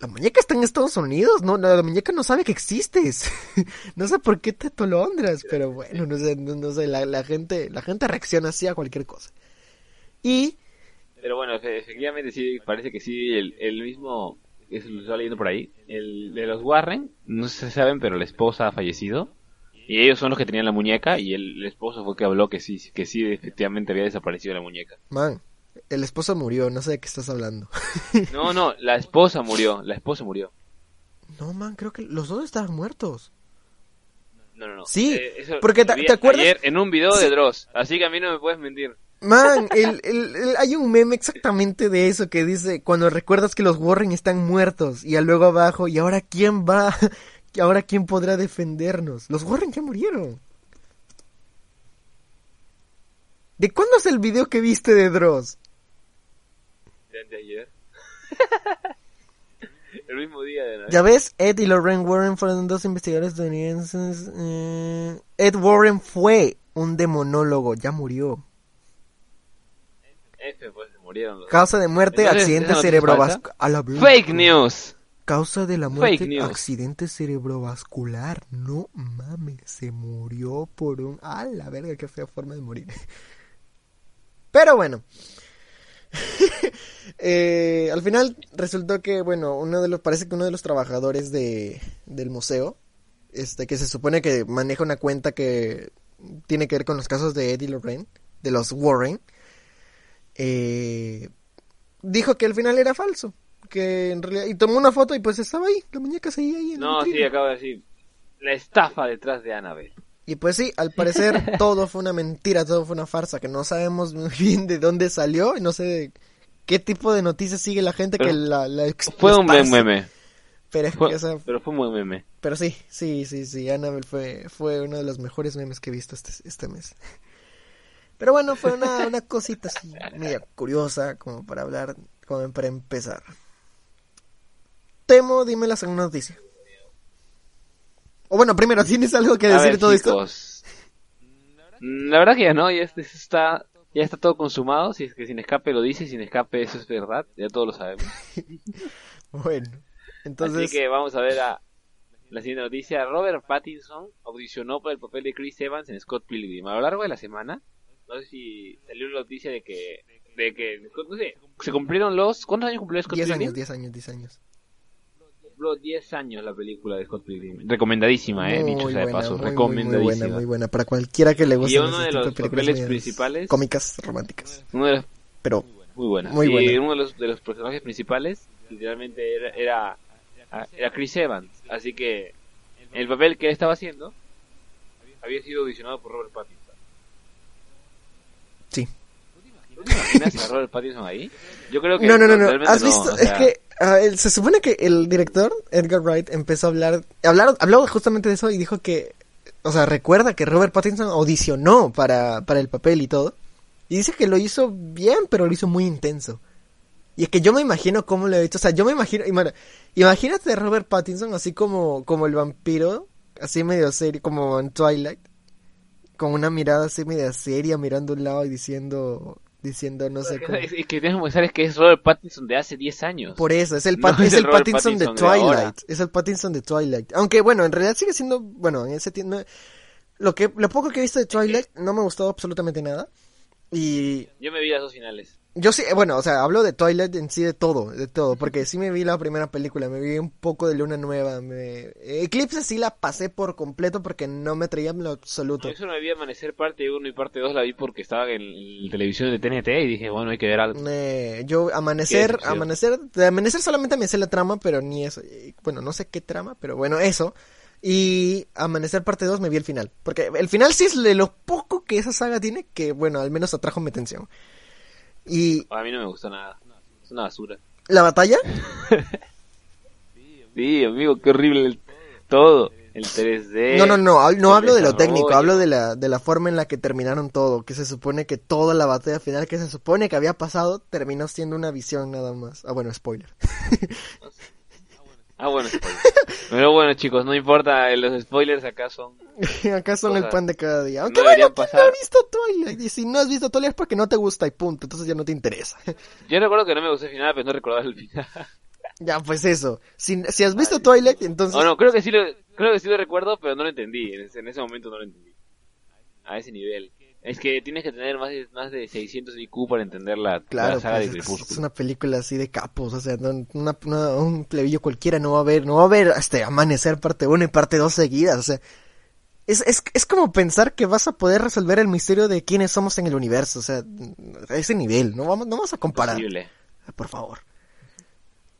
la muñeca está en Estados Unidos, no, la, la muñeca no sabe que existes. no sé por qué te atolondras, pero bueno, no sé, no, no sé, la, la gente, la gente reacciona así a cualquier cosa. Y, Pero bueno, efe- efectivamente sí, parece que sí, el, el mismo, eso lo estaba leyendo por ahí, el de los Warren, no sé si saben, pero la esposa ha fallecido. Y ellos son los que tenían la muñeca y el, el esposo fue el que habló que sí, que sí, efectivamente había desaparecido la muñeca. man, el esposo murió, no sé de qué estás hablando. No, no, la esposa murió, la esposa murió. no, man, creo que los dos estaban muertos. No, no, no. Sí, Eh, porque te- vi ¿te acuerdas? Ayer en un video Sí. de Dross, así que a mí no me puedes mentir. Man, el, el- el- hay un meme exactamente de eso que dice cuando recuerdas que los Warren están muertos y luego abajo y ahora quién va, y ahora quién podrá defendernos. Los Warren ya murieron. ¿De cuándo es el video que viste de Dross? De ayer. el mismo día de Navidad. Ya ves, Ed y Lorraine Warren fueron dos investigadores estadounidenses. eh, Ed Warren fue un demonólogo, ya murió. F, pues se murieron los. Causa de muerte, Entonces, accidente ¿esa noticia es cerebrovascular. Fake news. Causa de la muerte, Fake news. accidente cerebrovascular. No mames, se murió por un... Ah, la verga, qué fea forma de morir. Pero bueno. Eh, al final resultó que, bueno, uno de los, parece que uno de los trabajadores de, del museo, este, que se supone que maneja una cuenta que tiene que ver con los casos de Eddie Lorraine, de los Warren, eh, dijo que al final era falso. Que en realidad, y tomó una foto y pues estaba ahí, la muñeca seguía ahí. En No, sí, acabo de decir. La estafa detrás de Annabelle. Y pues sí, al parecer todo fue una mentira, todo fue una farsa, que no sabemos muy bien de dónde salió y no sé de qué tipo de noticias sigue la gente que la, la Fue un meme. Pero, Fue- o sea, pero fue un buen meme. pero sí, sí, sí, sí, Annabelle fue, fue uno de los mejores memes que he visto este, este mes. Pero bueno, fue una, una cosita así, media curiosa, como para hablar, como para empezar. Temo, dime la segunda noticia. O bueno, primero, ¿tienes algo que decir de ver, todo esto? chicos. La verdad que ya no, ya este- está, ya está todo consumado. Si es que sin escape lo dice, sin escape eso es verdad. Ya todos lo sabemos. Bueno, entonces... Así que vamos a ver a la siguiente noticia. Robert Pattinson audicionó por el papel de Chris Evans en Scott Pilgrim. A lo largo de la semana, no sé si salió la noticia de que, de que, no sé, se cumplieron los, ¿cuántos años cumplió Scott 10 Pilgrim? años, 10 años, 10 años. Cumplió 10 años la película de Scott Pilgrim. Recomendadísima, eh, dicho sea de paso. muy, muy, Recomendadísima. muy buena, muy buena. Para cualquiera que le guste Y uno de los papeles medias principales- Cómicas, románticas. Uno de los Pero, Muy buena. Muy y buena. uno de los, de los personajes principales, literalmente, era, era, era Chris Evans. Así que el papel que él estaba haciendo había sido audicionado por Robert Pattinson. sí. ¿Tú te imaginas a Robert Pattinson ahí? Yo creo que No, no, no, no. ¿Has no, visto? o Es sea, que el- se supone que el director, Edgar Wright, empezó a hablar, hablar, habló justamente de eso y dijo que, o sea, recuerda que Robert Pattinson audicionó para, para el papel y todo. Y dice que lo hizo bien, pero lo hizo muy intenso. Y es que yo me imagino cómo lo he hecho. O sea, yo me imagino. imagínate Robert Pattinson así como, como el vampiro, así medio serio, como en Twilight. Con una mirada así media seria, mirando a un lado y diciendo, diciendo no sé cómo. es que tienes que pensar es que es Robert Pattinson de hace 10 años. Por eso, es el, No es el Pattinson, de. Twilight. es el Pattinson de Twilight. Aunque bueno, en realidad sigue siendo, bueno, en ese tiempo, lo que, lo poco que he visto de Twilight no me gustó absolutamente nada. Y Yo me vi las dos finales. Yo sí, bueno, o sea, hablo de Twilight en sí de todo, de todo, porque sí me vi la primera película, me vi un poco de Luna Nueva, me... Eclipse sí la pasé por completo porque no me traía en lo absoluto. Solo me vi Amanecer parte 1 y parte 2 la vi porque estaba en, en televisión de TNT y dije, bueno, hay que ver algo. Eh, yo amanecer, amanecer, de amanecer solamente me sé la trama, pero ni eso. Bueno, no sé qué trama, pero bueno, eso. Y amanecer parte 2 me vi el final, porque el final sí es de lo poco que esa saga tiene que bueno, al menos atrajo mi atención. Y A mí no me gustó nada. Es una basura. la batalla, Sí, amigo, qué horrible el- todo. El 3D. no, no, no, no hablo de lo técnico, hablo de la de la forma en la que terminaron todo, que se supone que toda la batalla final que se supone que había pasado terminó siendo una visión nada más. Ah, bueno, spoiler. Ah, bueno, spoiler. Pero bueno, chicos, no importa, los spoilers acá son. Acá son el Cosas pan de cada día. Aunque no bueno, deberían ¿quién pasar. no ha visto Twilight? Y si no has visto Twilight es porque no te gusta y punto. Entonces ya no te interesa. Yo recuerdo que no me gustó el final, pero no recordaba el final. ya, pues eso. Si, si has visto Twilight, entonces... No, no, creo que sí lo, creo que sí lo recuerdo, pero no lo entendí. En ese, en ese momento no lo entendí. A ese nivel. Es que tienes que tener más de, más de 600 IQ para entender la, Claro, la saga pues, de es, es Crepúsculo. una película así de capos, o sea, no- una, una- un plebillo cualquiera no va a ver, no va a ver este Amanecer parte 1 y parte 2 seguidas, o sea, es, es, es como pensar que vas a poder resolver el misterio de quiénes somos en el universo, o sea, a ese nivel, no vamos, no vamos a comparar, Imposible. por favor.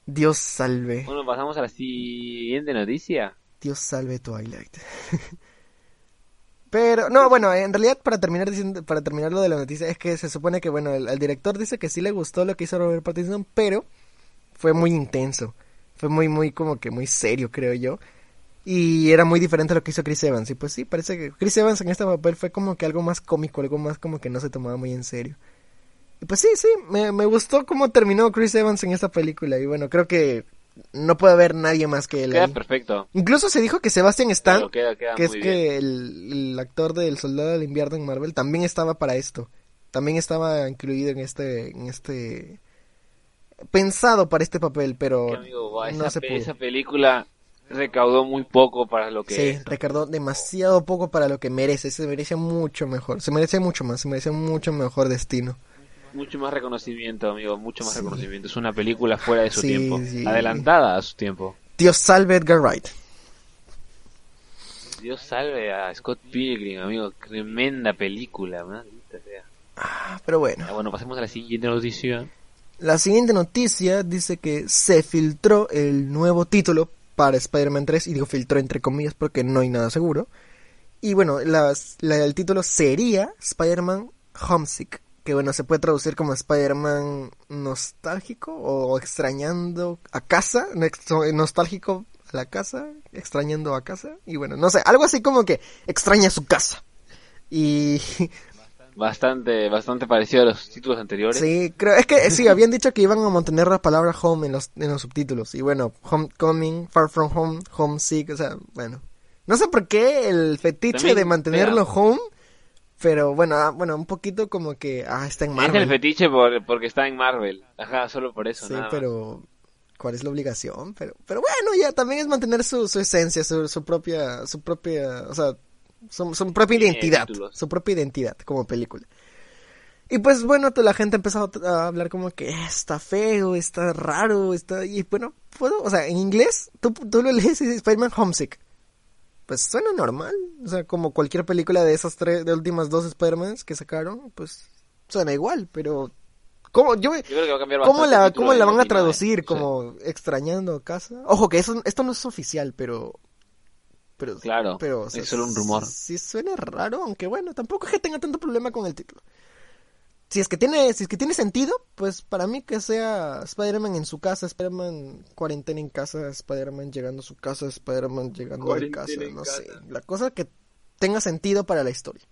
Dios salve. Bueno, pasamos a la siguiente noticia. Dios salve Twilight. Pero, no, bueno, en realidad para terminar diciendo, para terminar lo de la noticia es que se supone que, bueno, el, el director dice que sí le gustó lo que hizo Robert Pattinson, pero fue muy intenso. Fue muy, muy, como que muy serio, creo yo. Y era muy diferente a lo que hizo Chris Evans. Y pues sí, parece que Chris Evans en este papel fue como que algo más cómico, algo más como que no se tomaba muy en serio. Y pues sí, sí, me, me gustó cómo terminó Chris Evans en esta película. Y bueno, creo que no puede haber nadie más que él. Queda ahí. perfecto. Incluso se dijo que Sebastian Stan, Claro, queda, queda que es que el, el actor del Soldado del Invierno en Marvel, también estaba para esto. También estaba incluido en este, en este, pensado para este papel, pero amigo, no esa, se pe- pudo. esa película recaudó muy poco para lo que Sí, es. recaudó demasiado poco para lo que merece. Se merece mucho mejor. Se merece mucho más. Se merece mucho mejor destino. Mucho más reconocimiento, amigo, mucho más Sí. reconocimiento. Es una película fuera de su Sí, tiempo, sí. adelantada a su tiempo. Dios salve Edgar Wright. Dios salve a Scott Pilgrim, amigo, tremenda película, maldita sea. Ah, pero bueno. Ah, bueno, pasemos a la siguiente noticia. La siguiente noticia dice que se filtró el nuevo título para Spider-Man 3. Y digo filtró entre comillas porque no hay nada seguro. Y bueno, la- el título sería Spider-Man Homesick. Que bueno, se puede traducir como Spider-Man nostálgico o extrañando a casa. next- Nostálgico a la casa, extrañando a casa. Y bueno, no sé, algo así como que extraña su casa. Y Bastante, bastante parecido a los títulos anteriores. Sí, creo, es que sí, habían dicho que iban a mantener la palabra home en los, en los subtítulos. Y bueno, homecoming, far from home, homesick, o sea, bueno. No sé por qué el fetiche También de mantenerlo home, pero bueno, ah, bueno, un poquito como que, ah, está en Es Marvel. el fetiche por, porque está en Marvel. Ajá, solo por eso. Sí, nada pero ¿cuál es la obligación? Pero, pero bueno, ya también es mantener su, su esencia, su, su propia, su propia, o sea, su, su propia Sí, identidad, títulos. su propia identidad como película. Y pues bueno, toda la gente empezó a hablar como que "Eh, está feo, está raro, está... Y bueno, puedo, o sea, en inglés, tú, tú lo lees y dices Spider-Man Homesick. Pues suena normal, o sea, como cualquier película de esas tres, de últimas dos Spider-Mans que sacaron, pues suena igual, pero... ¿Cómo? Yo, Yo creo que va a cambiar ¿Cómo la, cómo la van a traducir? Sí. Como extrañando a casa. Ojo, que eso, esto no es oficial, pero. pero Claro, pero, o sea, es solo un rumor. Sí, suena raro, aunque bueno, tampoco es que tenga tanto problema con el título. Si es que tiene, si es que tiene sentido, pues para mí que sea Spider-Man en su casa, Spider-Man cuarentena en casa, Spider-Man llegando a su casa, Spider-man llegando a Cuarentena casa, no casa. sé. La cosa que tenga sentido para la historia.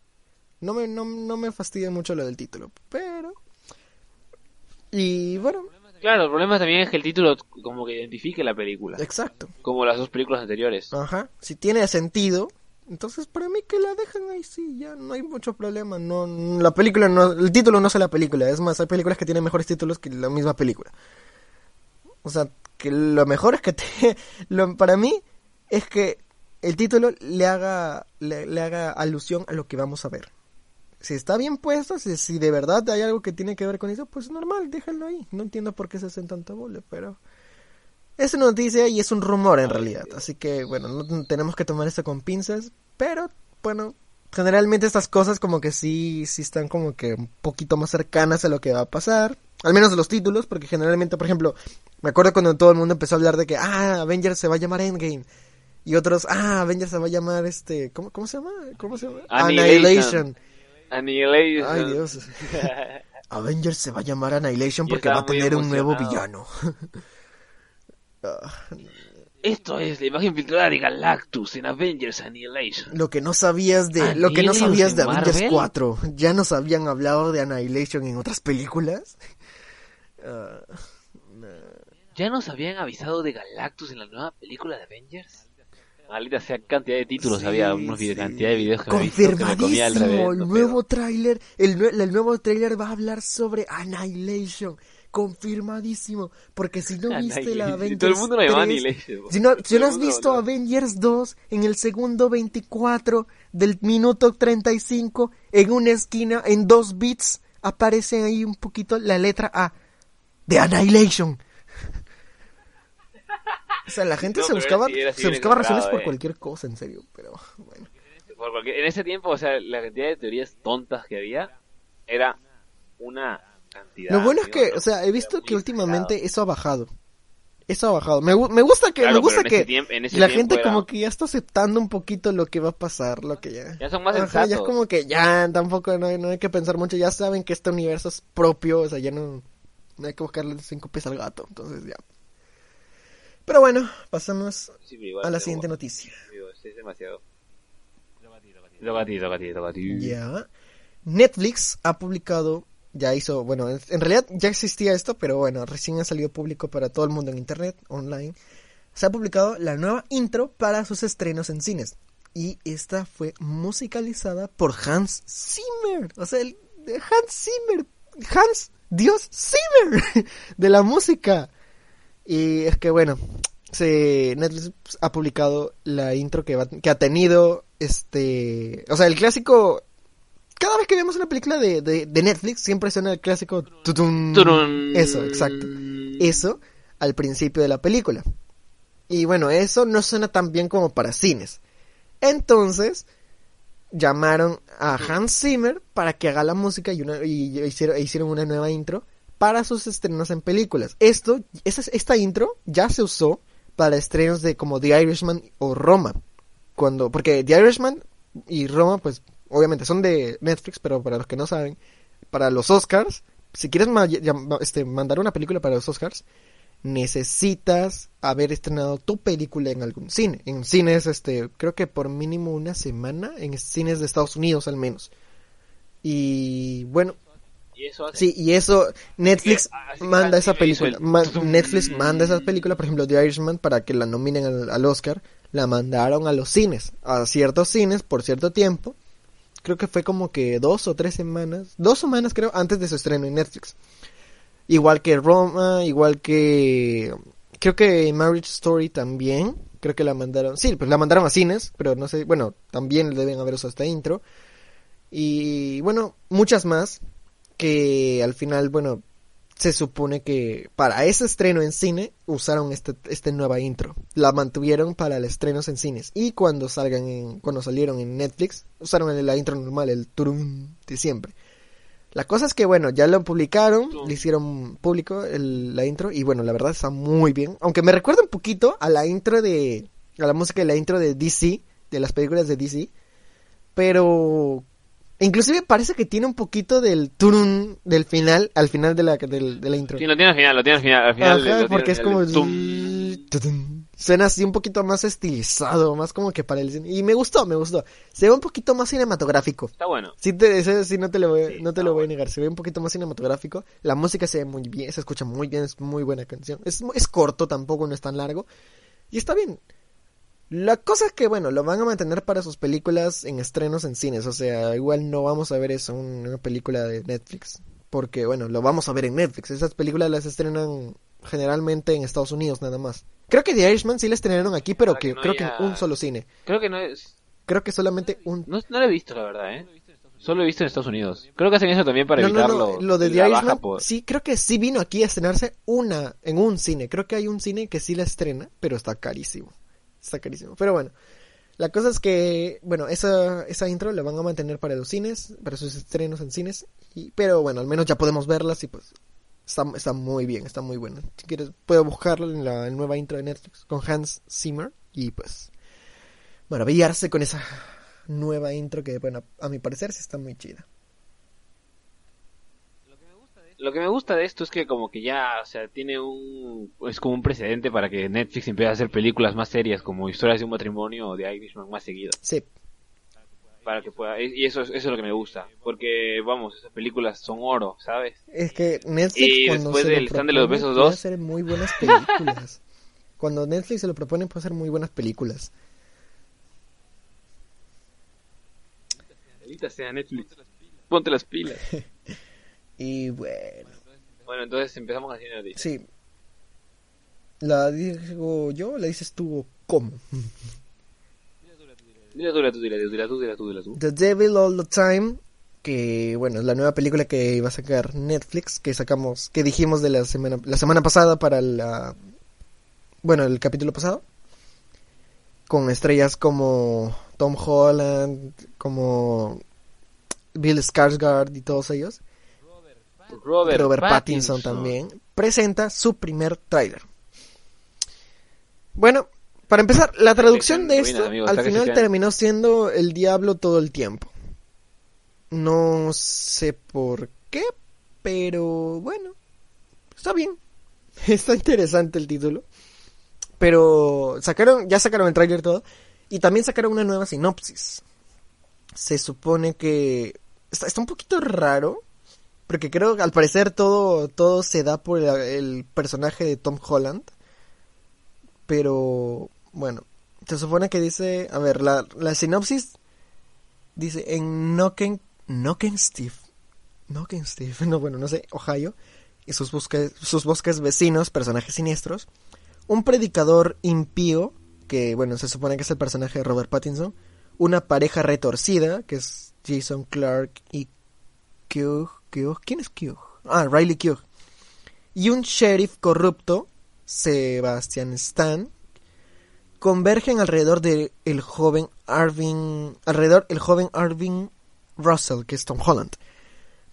No me, no, no me fastidia mucho lo del título, pero... Y bueno, Claro, el problema también es que el título como que identifique la película. exacto. Como las dos películas anteriores. Ajá, si tiene sentido, entonces para mí que la dejan ahí, sí, ya no hay mucho problema. No, la película no, el título no es la película, es más, hay películas que tienen mejores títulos que la misma película. O sea, que lo mejor es que te, lo, para mí es que el título le haga, le, le haga alusión a lo que vamos a ver. Si está bien puesto, si, si de verdad hay algo que tiene que ver con eso, pues normal, déjenlo ahí. No entiendo por qué se hacen tanto bole, pero... Es una noticia y es un rumor en realidad. Así que, bueno, no tenemos que tomar esto con pinzas. Pero, bueno, generalmente estas cosas como que sí, sí están como que un poquito más cercanas a lo que va a pasar. Al menos los títulos, porque generalmente, por ejemplo, me acuerdo cuando todo el mundo empezó a hablar de que, ah, Avengers se va a llamar Endgame. Y otros, ah, Avengers se va a llamar este, ¿cómo, cómo se llama? ¿Cómo se llama? Annihilation. Annihilation. Ay, Dios. Avengers se va a llamar Annihilation porque va a tener un nuevo villano. Ah, Esto es la imagen filtrada de Galactus en Avengers Annihilation. Lo que no sabías de lo que no ¿Annihilus sabías de en Avengers Marvel? 4, ya nos habían hablado de Annihilation en otras películas. Ah, ¿Ya nos habían avisado de Galactus en la nueva película de Avengers? Maldita sea cantidad de títulos, sí, había unos vide- sí. cantidad de videos que me he visto que me comía al Confirmadísimo, revés. el no nuevo tráiler, el, el nuevo tráiler va a hablar sobre Annihilation. Confirmadísimo, porque si no viste la. Avengers Todo el mundo me llama 3, Annihilation. Si no, si no has visto Avengers 2 en el segundo 24 del minuto 35, en una esquina, en dos bits, aparece ahí un poquito la letra A de Annihilation. O sea, la gente No, se buscaba, sí, se razones por eh. cualquier cosa, en serio, pero bueno. Por cualquier- En ese tiempo, o sea, la cantidad de teorías tontas que había era una cantidad. Lo bueno es que, ¿no? o sea, he visto que últimamente eso ha bajado. Eso ha bajado. Me, me gusta que, Claro, me gusta que tiempo- en ese la gente era- como que ya está aceptando un poquito lo que va a pasar, lo que ya. Ya son más Ajá, ya es como que ya tampoco no hay, no hay que pensar mucho, ya saben que este universo es propio, o sea, ya no, no hay que buscarle cinco pies al gato, entonces ya. Pero bueno, pasamos Sí, pero igual, a la siguiente bueno, noticia. Es demasiado. A ti. Ya. Netflix ha publicado, ya hizo, bueno, en realidad ya existía esto, pero bueno, recién ha salido público para todo el mundo en internet, online. Se ha publicado la nueva intro para sus estrenos en cines. Y esta fue musicalizada por Hans Zimmer. O sea, el Hans Zimmer. Hans, Dios Zimmer de la música. Y es que bueno, se, Netflix ha publicado la intro que, va- que ha tenido este... O sea, el clásico... Cada vez que vemos una película de, de, de Netflix siempre suena el clásico... tutum. Eso, exacto. Eso al principio de la película. Y bueno, eso no suena tan bien como para cines. Entonces, llamaron a Hans Zimmer para que haga la música y, una, y hicieron, hicieron una nueva intro para sus estrenos en películas. Esto, esta, esta intro ya se usó para estrenos de como The Irishman o Roma. Cuando, porque The Irishman y Roma, pues, obviamente son de Netflix, pero para los que no saben, para los Oscars, si quieres ma- este, mandar una película para los Oscars, necesitas haber estrenado tu película en algún cine. En cines, este, creo que por mínimo una semana, en cines de Estados Unidos al menos. Y bueno, Y eso hace. sí, y eso, Netflix manda esa película. el Ma- tutum. Netflix manda esa película, por ejemplo, The Irishman, para que la nominen al, al Oscar. La mandaron a los cines, a ciertos cines por cierto tiempo. Creo que fue como que dos o tres semanas, dos semanas creo, antes de su estreno en Netflix. Igual que Roma, igual que... Creo que Marriage Story también. Creo que la mandaron... Sí, pues la mandaron a cines, pero no sé... Bueno, también deben haber usado esta intro. Y bueno, muchas más que al final, bueno, se supone que para ese estreno en cine usaron este, este nueva intro. La mantuvieron para los estrenos en cines. Y cuando salgan en, cuando salieron en Netflix, usaron el- la intro normal, el turum de siempre. La cosa es que, bueno, ya lo publicaron, le hicieron público el- la intro, y bueno, la verdad está muy bien. Aunque me recuerda un poquito a la intro de, a la música de la intro de DC, de las películas de DC, pero inclusive parece que tiene un poquito del turun del final, al final de la, del- de la intro. Sí, lo tiene al final, lo tiene al final. Al final Ajá, lo porque al es como... tutun. Suena así un poquito más estilizado, más como que para el cine. Y me gustó, me gustó. Se ve un poquito más cinematográfico. Está bueno. Sí, te, eso sí no te lo voy, Sí, no te lo voy a negar. Se ve un poquito más cinematográfico. La música se ve muy bien, se escucha muy bien, es muy buena canción. Es, es corto tampoco, no es tan largo. Y está bien. La cosa es que, bueno, lo van a mantener para sus películas en estrenos en cines. O sea, igual no vamos a ver eso en una película de Netflix. Porque, bueno, lo vamos a ver en Netflix. Esas películas las estrenan generalmente en Estados Unidos nada más. Creo que The Irishman sí la estrenaron aquí, pero que, que no creo haya- que en un solo cine. Creo que no es. Creo que solamente un... No, no lo he visto, la verdad, ¿eh? Solo he visto en Estados Unidos. Creo que hacen eso también para No, no, evitarlo. no, lo de The Irishman, por- sí, creo que sí vino aquí a estrenarse una, en un cine. Creo que hay un cine que sí la estrena, pero está carísimo. Está carísimo. Pero bueno, la cosa es que, bueno, esa, esa intro la van a mantener para los cines, para sus estrenos en cines. Y, pero bueno, al menos ya podemos verlas y pues está, está muy bien, está muy buena. Si quieres, puedo buscarla en la nueva intro de Netflix con Hans Zimmer y pues maravillarse con esa nueva intro que, bueno, a mi parecer sí está muy chida. Lo que me gusta de esto es que como que ya, o sea, tiene un... Es como un precedente para que Netflix empiece a hacer películas más serias como Historias de un matrimonio o de Irishman más seguido. Sí, Para que pueda... Y eso es, eso es lo que me gusta. Porque, vamos, esas películas son oro, ¿sabes? Es que Netflix Y cuando después se lo del stand de los besos puede 2. hacer muy buenas películas. cuando Netflix se lo propone puede hacer muy buenas películas. Ahorita sea Netflix. Ponte las pilas. Y bueno, Bueno, entonces empezamos hacer noticias. sí. La digo yo, la dices tú cómo. Dile tú, tú, tú, tú, tú. The Devil All the Time, que bueno, es la nueva película que iba a sacar Netflix, que sacamos, que dijimos de la semana, la semana pasada para la, bueno, el capítulo pasado, con estrellas como Tom Holland, como Bill Skarsgård y todos ellos. Robert, Robert Pattinson, también, presenta su primer tráiler. Bueno, para empezar, la traducción de ruinas, esto al final terminó siendo el diablo todo el tiempo. No sé por qué, pero bueno, está bien. Está interesante el título. Pero sacaron, ya sacaron el tráiler todo. Y también sacaron una nueva sinopsis. Se supone que está, está un poquito raro. Porque creo que al parecer todo, todo se da por el, personaje de Tom Holland. Pero bueno, se supone que dice, a ver, la, la sinopsis dice en Noken, Noken Steve, Noken Steve, no bueno, no sé, Ohio y sus bosques, sus bosques vecinos, personajes siniestros, un predicador impío que bueno, se supone que es el personaje de Robert Pattinson, una pareja retorcida que es Jason Clark y Q, ¿quién es Q? Ah, Riley Q. Y un sheriff corrupto, Sebastian Stan, convergen alrededor de el joven Arvin, alrededor el joven Arvin Russell, que es Tom Holland,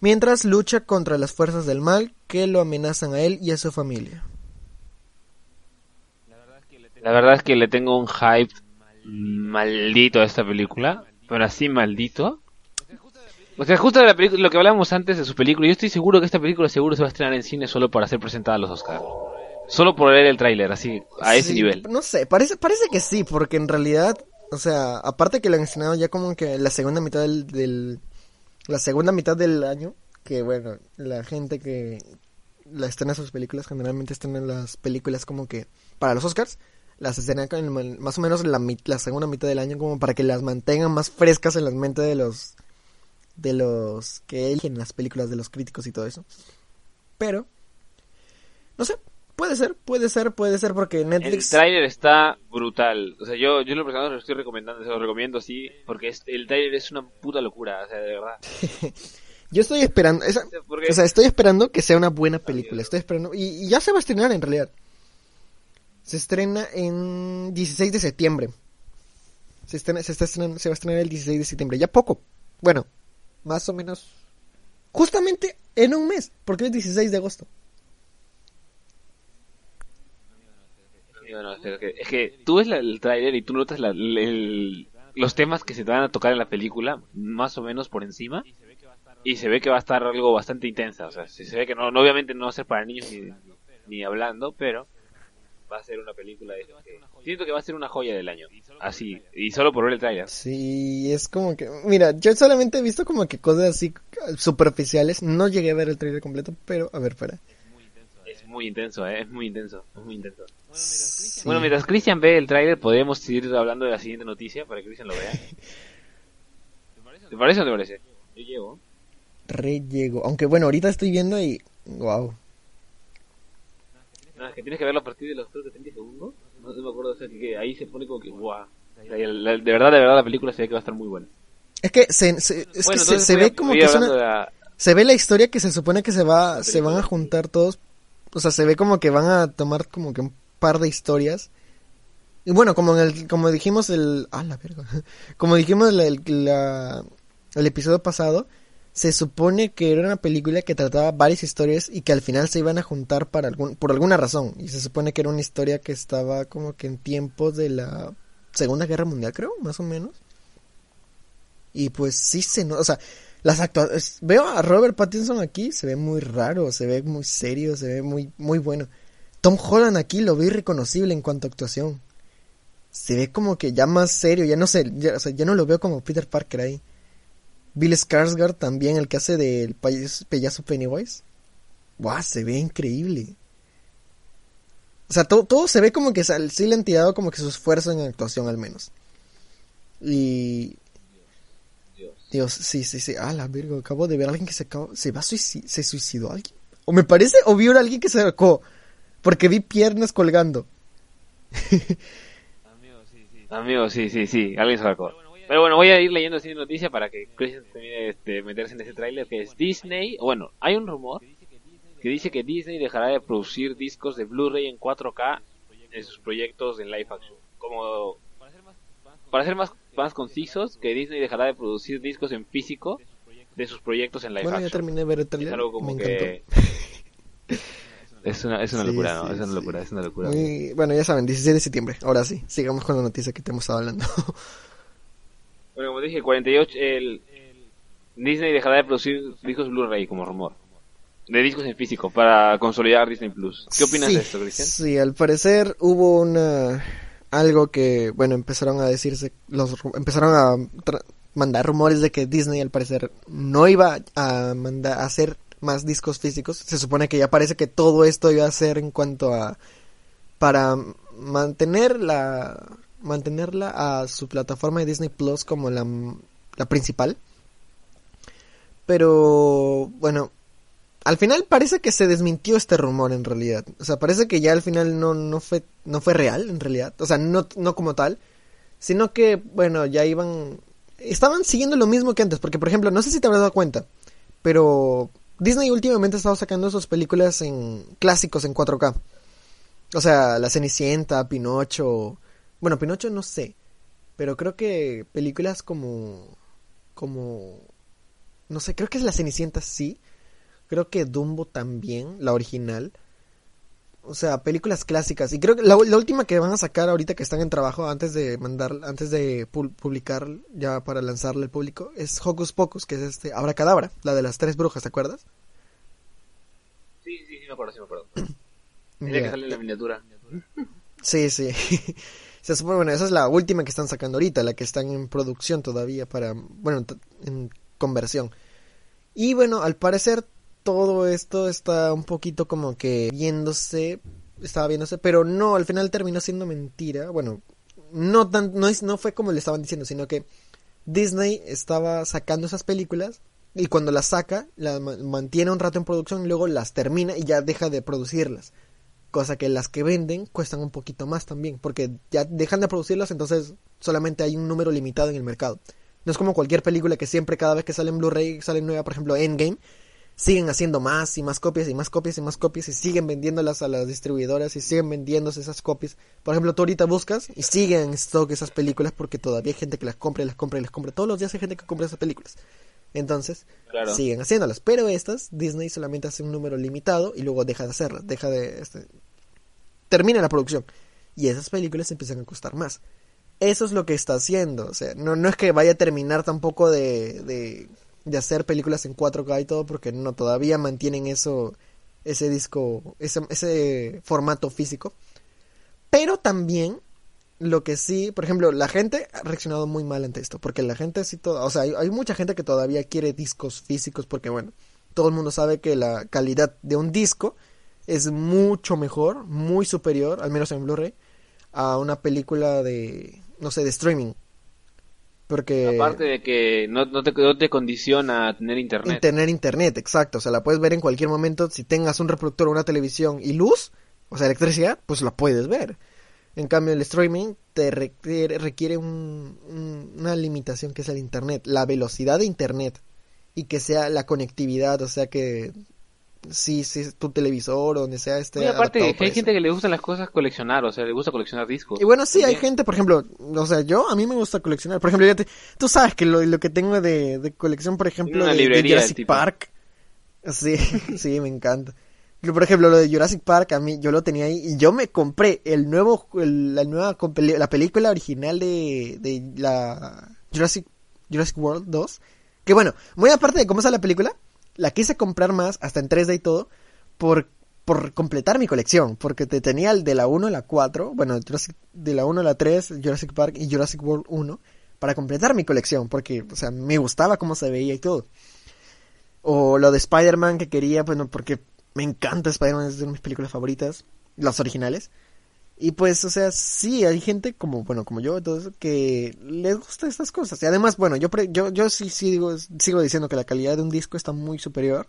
mientras lucha contra las fuerzas del mal que lo amenazan a él y a su familia. La verdad es que le tengo un hype maldito a esta película, pero así maldito. O sea, justo de la película, lo que hablábamos antes de su película, yo estoy seguro que esta película seguro se va a estrenar en cine solo para ser presentada a los Oscars. Solo por ver el tráiler, así, a ese nivel. No sé, parece, parece que sí, porque en realidad, o sea, aparte que lo han estrenado ya como que la segunda mitad del, del- la segunda mitad del año, que bueno, la gente que la estrena sus películas generalmente estrenan las películas como que para los Oscars, las el- más o menos la, la segunda mitad del año como para que las mantengan más frescas en la mente de los de los que eligen las películas de los críticos y todo eso. Pero no sé, puede ser, puede ser, puede ser porque El Netflix tráiler está brutal. O sea, yo, yo lo lo estoy recomendando, se lo recomiendo sí, porque es- el tráiler es una puta locura, o sea, de verdad. Yo estoy esperando, esa- Porque- o sea, estoy esperando que sea una buena película. Estoy esperando y, y ya se va a estrenar en realidad. Se estrena en 16 de septiembre. Se estrena, se está estrenando, se va a estrenar el 16 de septiembre. Ya poco. Bueno, más o menos. Justamente en un mes, porque es 16 de agosto. Es que, tú ves el tráiler y tú notas la- los temas que se te van a tocar en la película, más o menos por encima, y se ve que va a estar algo bastante intensa. O sea, se se ve que no, no- obviamente no va a ser para niños ni, ni hablando, pero va a ser una película de que siento que va a ser una joya del año. Así, y solo por ver el tráiler. Sí, es como que, mira, yo solamente he visto como que cosas así superficiales. No llegué a ver el trailer completo, pero a ver, para. Es muy intenso, ¿eh? es muy intenso, es muy intenso. Sí. Bueno, mientras Christian ve el tráiler, podemos seguir hablando de la siguiente noticia para que Christian lo vea. ¿Te parece o no te parece? Yo llevo. Re llego. Aunque bueno, ahorita estoy viendo y. Wow. Es que tienes que verlo a partir de los creo que 30 segundos. No, no me acuerdo, o sea, que, que ahí se pone como que guau. De verdad, de verdad, la película se ve que va a estar muy buena. Es que se, se- es bueno, que se, se a- ve como que es una- la- se ve la historia que se supone que se va se van a juntar todos. O sea, se ve como que van a tomar como que un par de historias. Y bueno, como en el como dijimos el ah la verga. Como dijimos la- el, la- el episodio pasado, se supone que era una película que trataba varias historias y que al final se iban a juntar para algún por alguna razón y se supone que era una historia que estaba como que en tiempos de la Segunda Guerra Mundial, creo, más o menos. Y pues sí se o sea, las actuaciones veo a Robert Pattinson aquí, se ve muy raro, se ve muy serio, se ve muy muy bueno. Tom Holland aquí lo vi reconocible en cuanto a actuación. Se ve como que ya más serio, ya no sé, ya, o sea, ya no lo veo como Peter Parker ahí. Bill Skarsgård también, el que hace del payaso, Pennywise. Guau, se ve increíble. O sea, todo, todo se ve como que sí le han tirado como que su esfuerzo en actuación al menos. Y... Dios, sí, sí, sí. Ah, la verga, acabo de ver a alguien que se acabó... ¿Se va a ¿Se suicidó alguien? O me parece, o vi a alguien que se ahorcó. Porque vi piernas colgando. Amigo, sí, sí, sí, alguien se. Pero bueno, voy a ir leyendo así noticia para que Christian termine este, meterse en ese tráiler que es Disney. Bueno, hay un rumor que dice que Disney dejará de producir discos de Blu-ray en 4K en sus proyectos en live action. Como para ser más más concisos, que Disney dejará de producir discos en físico de sus proyectos en live Bueno, ya terminé de ver el Es trailer. algo como Me que es una es una Sí, locura, sí, ¿no? Es una sí. locura, es una locura. Muy- Bueno, ya saben, 16 de septiembre. Ahora sí, sigamos con la noticia que te hemos estado hablando. Bueno, como dije, 48 el Disney dejará de producir discos Blu-ray como rumor. de discos en físico para consolidar Disney Plus. ¿Qué opinas Sí, de esto, Cristian? Sí, al parecer hubo una algo que, bueno, empezaron a decirse, los empezaron a tra- mandar rumores de que Disney al parecer no iba a mandar a hacer más discos físicos. Se supone que ya parece que todo esto iba a ser en cuanto a para mantener la mantenerla a su plataforma de Disney Plus como la, la principal. Pero bueno, al final parece que se desmintió este rumor en realidad. O sea, parece que ya al final no, no fue no fue real en realidad. O sea, no, no como tal. Sino que, bueno, ya iban... Estaban siguiendo lo mismo que antes. Porque, por ejemplo, no sé si te habrás dado cuenta. Pero Disney últimamente ha estado sacando sus películas en clásicos en 4K. O sea, La Cenicienta, Pinocho... Bueno, Pinocho no sé. Pero creo que películas como... Como... No sé, creo que es La Cenicienta sí. Creo que Dumbo también, la original. O sea, películas clásicas. Y creo que la, la última que van a sacar ahorita que están en trabajo antes de mandar, antes de pu- publicar ya para lanzarle al público, es Hocus Pocus, que es este Abracadabra, la de las tres brujas, ¿te acuerdas? Sí, sí, sí, me acuerdo, sí me acuerdo. Es la que sale en la miniatura. Sí, sí. Se supone, bueno, esa es la última que están sacando ahorita, la que están en producción todavía para, bueno, en conversión. Y bueno, al parecer todo esto está un poquito como que viéndose, estaba viéndose, pero no, al final terminó siendo mentira. Bueno, no tan, no, no fue como le estaban diciendo, sino que Disney estaba sacando esas películas y cuando las saca, las ma- mantiene un rato en producción y luego las termina y ya deja de producirlas. Cosa que las que venden cuestan un poquito más también, porque ya dejan de producirlas, entonces solamente hay un número limitado en el mercado. No es como cualquier película que siempre cada vez que sale Blu-ray, sale nueva, por ejemplo, Endgame, siguen haciendo más y más copias y más copias y más copias y siguen vendiéndolas a las distribuidoras y siguen vendiéndose esas copias. Por ejemplo, tú ahorita buscas y siguen en stock esas películas porque todavía hay gente que las compra y las compra y las compra. Todos los días hay gente que compra esas películas. Entonces, Claro. siguen haciéndolas. Pero estas, Disney solamente hace un número limitado y luego deja de hacerlas. Deja de. Este, termina la producción. Y esas películas empiezan a costar más. Eso es lo que está haciendo. O sea, no, no es que vaya a terminar tampoco de, de, de hacer películas en 4K y todo, porque no, todavía mantienen eso, ese disco, ese, ese formato físico. Pero también lo que sí, por ejemplo, la gente ha reaccionado muy mal ante esto, porque la gente sí, toda, o sea, hay, hay mucha gente que todavía quiere discos físicos, porque bueno, todo el mundo sabe que la calidad de un disco es mucho mejor, muy superior, al menos en Blu-ray, a una película de, no sé, de streaming. Porque Aparte de que no, no, te, no te condiciona a tener internet. en tener internet, exacto, o sea, la puedes ver en cualquier momento, si tengas un reproductor, una televisión y luz, o sea, electricidad, pues la puedes ver. En cambio, el streaming te requiere, requiere un- un- una limitación que es el internet, la velocidad de internet y que sea la conectividad, o sea que si, es tu televisor o donde sea este Y aparte hay eso. gente que le gustan las cosas coleccionar, o sea, le gusta coleccionar discos. Y bueno, sí, hay gente, por ejemplo, o sea, yo, a mí me gusta coleccionar. Por ejemplo, yo te- tú sabes que lo, lo que tengo de, de colección, por ejemplo, de, de librería, el Jurassic. Park. Sí, sí, me encanta. Por ejemplo, lo de Jurassic Park, a mí, yo lo tenía ahí y yo me compré el nuevo, la nueva, la película original de, de la Jurassic, Jurassic World 2. Que bueno, muy aparte de cómo es la película, la quise comprar más, hasta en 3D y todo, por, por completar mi colección, porque te tenía el de la 1 a la 4, bueno, Jurassic- de la 1 a la 3, Jurassic Park y Jurassic World 1, para completar mi colección, porque, o sea, me gustaba cómo se veía y todo. O lo de Spider-Man que quería, bueno, porque me encanta Spider-Man, es de mis películas favoritas, las originales. Y pues, o sea, sí, hay gente como, bueno, como yo, todo que les gusta estas cosas. Y además, bueno, yo, pre- yo, yo sí, sí digo, sigo diciendo que la calidad de un disco está muy superior.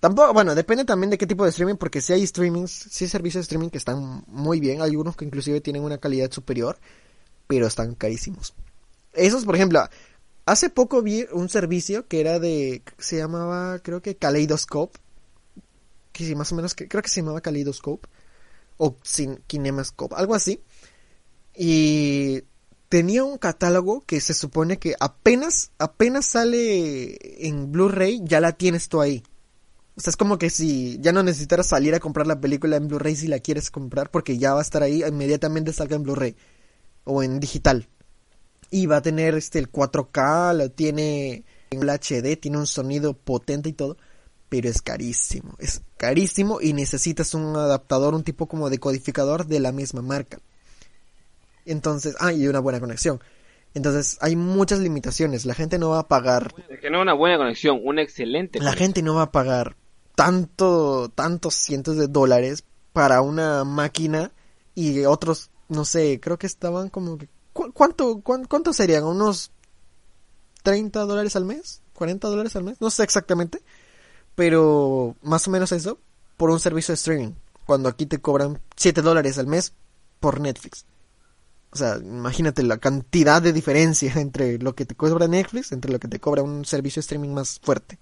Tampoco, bueno, depende también de qué tipo de streaming, porque si hay streamings, si hay servicios de streaming que están muy bien, hay algunos que inclusive tienen una calidad superior, pero están carísimos. Esos, por ejemplo, hace poco vi un servicio que era de, se llamaba, creo que Kaleidoscope, que sí, más o menos, que, creo que se llamaba Kaleidoscope, o Cin- Kinemascope, algo así, y tenía un catálogo que se supone que apenas, apenas sale en Blu-ray, ya la tienes tú ahí. O sea, es como que si ya no necesitaras salir a comprar la película en Blu-ray si la quieres comprar, porque ya va a estar ahí, inmediatamente salga en Blu-ray o en digital. Y va a tener este el 4K, lo tiene en Full HD, tiene un sonido potente y todo. Pero es carísimo, es carísimo y necesitas un adaptador, un tipo como decodificador de la misma marca. Entonces, ah, y una buena conexión. Entonces, hay muchas limitaciones. La gente no va a pagar. Es que no una buena conexión, una excelente. La gente no va a pagar tanto, tantos cientos de dólares para una máquina y otros, no sé, creo que estaban como que. ¿Cuánto, cuánto serían? ¿Unos 30 dólares al mes? ¿40 dólares al mes? No sé exactamente. Pero más o menos eso por un servicio de streaming. Cuando aquí te cobran 7 dólares al mes por Netflix. O sea, imagínate la cantidad de diferencia entre lo que te cobra Netflix, entre lo que te cobra un servicio de streaming más fuerte.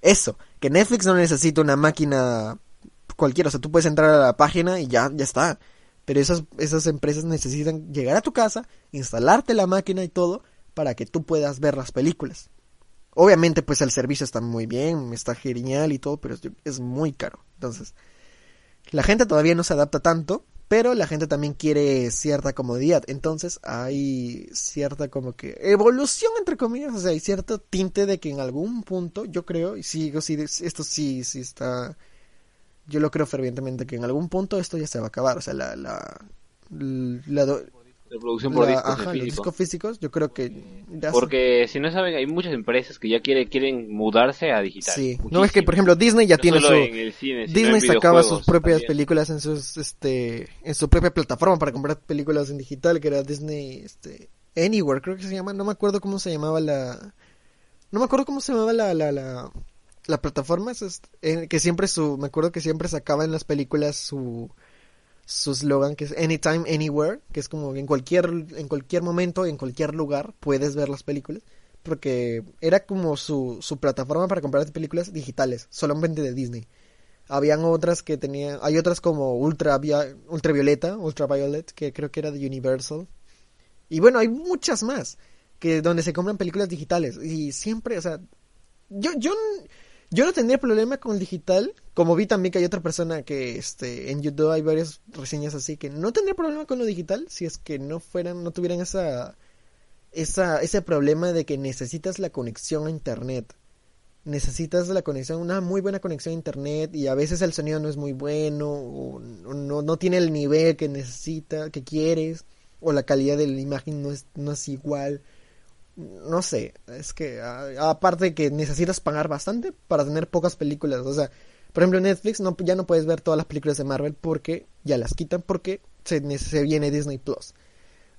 Eso, que Netflix no necesita una máquina cualquiera, o sea, tú puedes entrar a la página y ya, ya está. Pero esas, esas empresas necesitan llegar a tu casa, instalarte la máquina y todo, para que tú puedas ver las películas. Obviamente, pues el servicio está muy bien, está genial y todo, pero es muy caro. Entonces, la gente todavía no se adapta tanto, pero la gente también quiere cierta comodidad. Entonces hay cierta como que evolución entre comillas, o sea, hay cierto tinte de que en algún punto, yo creo, y sigo, sí, esto sí, sí está, yo lo creo fervientemente que en algún punto esto ya se va a acabar, o sea, la, la, la, producción por discos, ajá, físico. discos físicos, yo creo que porque si no saben hay muchas empresas que ya quieren quieren mudarse a digital. Sí, no es que por ejemplo Disney ya tiene su Disney sacaba sus propias películas en sus este en su propia plataforma para comprar películas en digital que era Disney este Anywhere creo que se llama, no me acuerdo cómo se llamaba la no me acuerdo cómo se llamaba la la, la, la plataforma es, este, que siempre su me acuerdo que siempre sacaba en las películas su su slogan que es Anytime, Anywhere, que es como en cualquier, en cualquier momento, en cualquier lugar puedes ver las películas, porque era como su, su plataforma para comprar películas digitales, solamente de Disney. Habían otras que tenían, hay otras como Ultra, Ultravioleta, Ultraviolet, que creo que era de Universal. Y bueno, hay muchas más, que donde se compran películas digitales. Y siempre, o sea, yo, yo, yo no tendría problema con el digital, como vi también que hay otra persona que este en YouTube hay varias reseñas así que no tendría problema con lo digital si es que no fueran no tuvieran esa esa ese problema de que necesitas la conexión a internet. Necesitas la conexión, una muy buena conexión a internet y a veces el sonido no es muy bueno o no, no tiene el nivel que necesita, que quieres o la calidad de la imagen no es no es igual no sé, es que aparte que necesitas pagar bastante para tener pocas películas, o sea, por ejemplo Netflix no, ya no puedes ver todas las películas de Marvel porque ya las quitan porque se, se viene Disney Plus.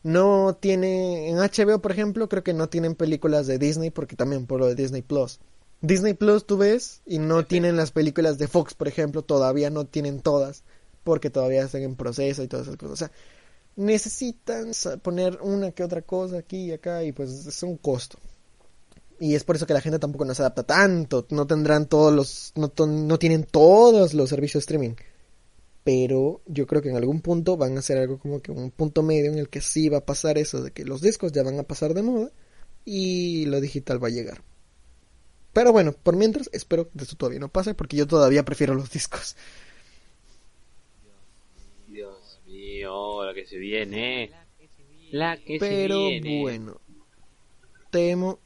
No tiene, en HBO por ejemplo, creo que no tienen películas de Disney porque también por lo de Disney Plus. Disney Plus tú ves y no tienen las películas de Fox, por ejemplo, todavía no tienen todas porque todavía están en proceso y todas esas cosas. O sea, necesitan poner una que otra cosa aquí y acá y pues es un costo. Y es por eso que la gente tampoco no se adapta tanto, no tendrán todos los, no, no tienen todos los servicios de streaming. Pero yo creo que en algún punto van a hacer algo como que un punto medio en el que sí va a pasar eso de que los discos ya van a pasar de moda y lo digital va a llegar. Pero bueno, por mientras espero que eso todavía no pase porque yo todavía prefiero los discos. La que se viene. La que Pero se viene. bueno, temo,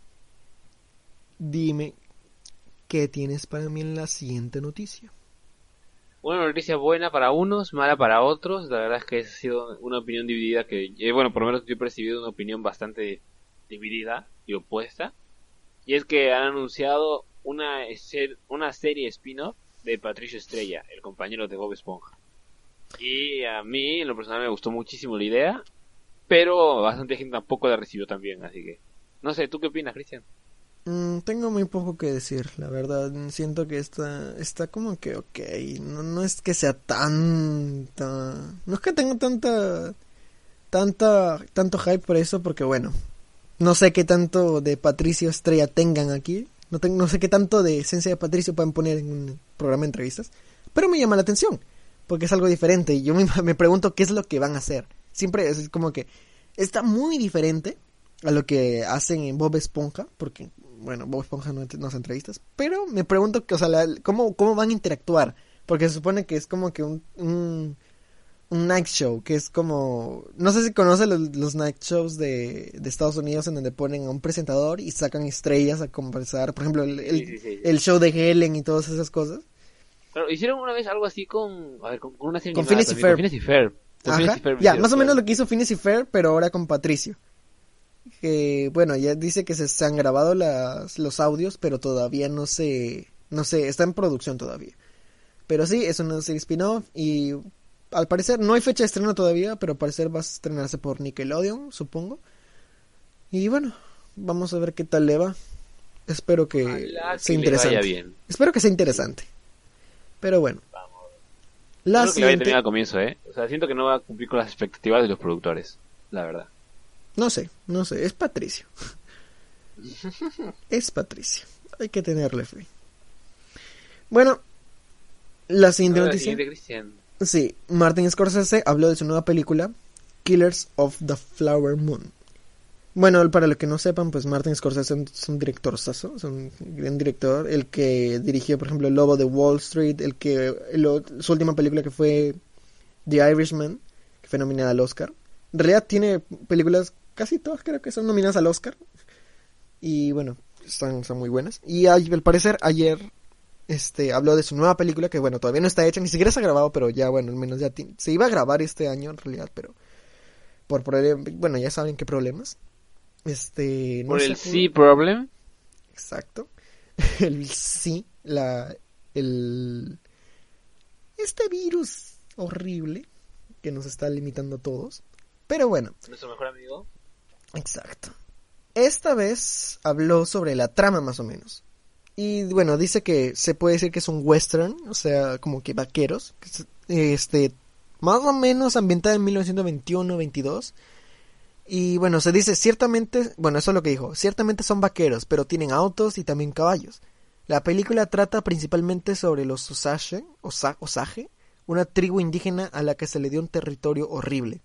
dime qué tienes para mí en la siguiente noticia. Una noticia buena para unos, mala para otros. La verdad es que ha sido una opinión dividida que, eh, bueno, por lo menos yo he percibido una opinión bastante dividida y opuesta. Y es que han anunciado una, una serie spin-off de Patricio Estrella, el compañero de Bob Esponja. Y a mí, en lo personal, me gustó muchísimo la idea, pero bastante gente tampoco la recibió también, así que... No sé, ¿tú qué opinas, Cristian? Mm, tengo muy poco que decir, la verdad. Siento que está, está como que ok. No, no es que sea tanta. No es que tenga tanta. Tanta. Tanto hype por eso, porque bueno. No sé qué tanto de Patricio Estrella tengan aquí. No, tengo, no sé qué tanto de esencia de Patricio pueden poner en un programa de entrevistas. Pero me llama la atención porque es algo diferente. Y yo me, me pregunto qué es lo que van a hacer. Siempre es como que está muy diferente a lo que hacen en Bob Esponja, porque, bueno, Bob Esponja no, no hace entrevistas, pero me pregunto que, o sea, ¿cómo, cómo van a interactuar, porque se supone que es como que un, un night show, que es como, no sé si conoces los, los night shows de, de, Estados Unidos en donde ponen a un presentador y sacan estrellas a conversar, por ejemplo, el, el, sí, sí, sí. el show de Helen y todas esas cosas. Hicieron una vez algo así con, a ver, con, con una serie con Phineas y Ferb. Con Phineas y Ferb. Ajá. Ya, más o menos lo que hizo Phineas y Ferb, pero ahora con Patricio. Que, bueno, ya dice que se, se han grabado las, los audios, pero todavía no se, no sé, está en producción todavía. Pero sí, es una serie spin-off y al parecer no hay fecha de estreno todavía, pero al parecer va a estrenarse por Nickelodeon, supongo. Y bueno, vamos a ver qué tal le va. Espero que Ojalá sea que le interesante. vaya bien. Espero que sea interesante. Pero bueno. Vamos. La Creo que le siguiente, al comienzo, ¿eh? O sea, siento que no va a cumplir con las expectativas de los productores, la verdad. no sé, no sé, es Patricio. es Patricio. Hay que tenerle fe. Bueno, la siguiente Ahora, noticia. siguiente, Cristian. Sí, Martin Scorsese habló de su nueva película, Killers of the Flower Moon. Bueno, para los que no sepan, pues Martin Scorsese es un director saso, es un gran director, el que dirigió, por ejemplo, El Lobo de Wall Street, el que su última película que fue The Irishman, que fue nominada al Oscar. En realidad tiene películas, casi todas creo que son nominadas al Oscar. Y bueno, están, son muy buenas. Y al parecer ayer este habló de su nueva película que bueno todavía no está hecha ni siquiera se ha grabado pero ya bueno al menos ya se iba a grabar este año en realidad pero por bueno ya saben qué problemas este no Por el sí problem. exacto el sí la el este virus horrible que nos está limitando a todos pero bueno Nuestro mejor amigo. Exacto. Esta vez habló sobre la trama más o menos. Y bueno, dice que se puede decir que es un western, o sea, como que vaqueros, que es, este, más o menos ambientada en 1921-22. Y bueno, se dice ciertamente, bueno, eso es lo que dijo, ciertamente son vaqueros, pero tienen autos y también caballos. La película trata principalmente sobre los Osage, Osa- Osage, una tribu indígena a la que se le dio un territorio horrible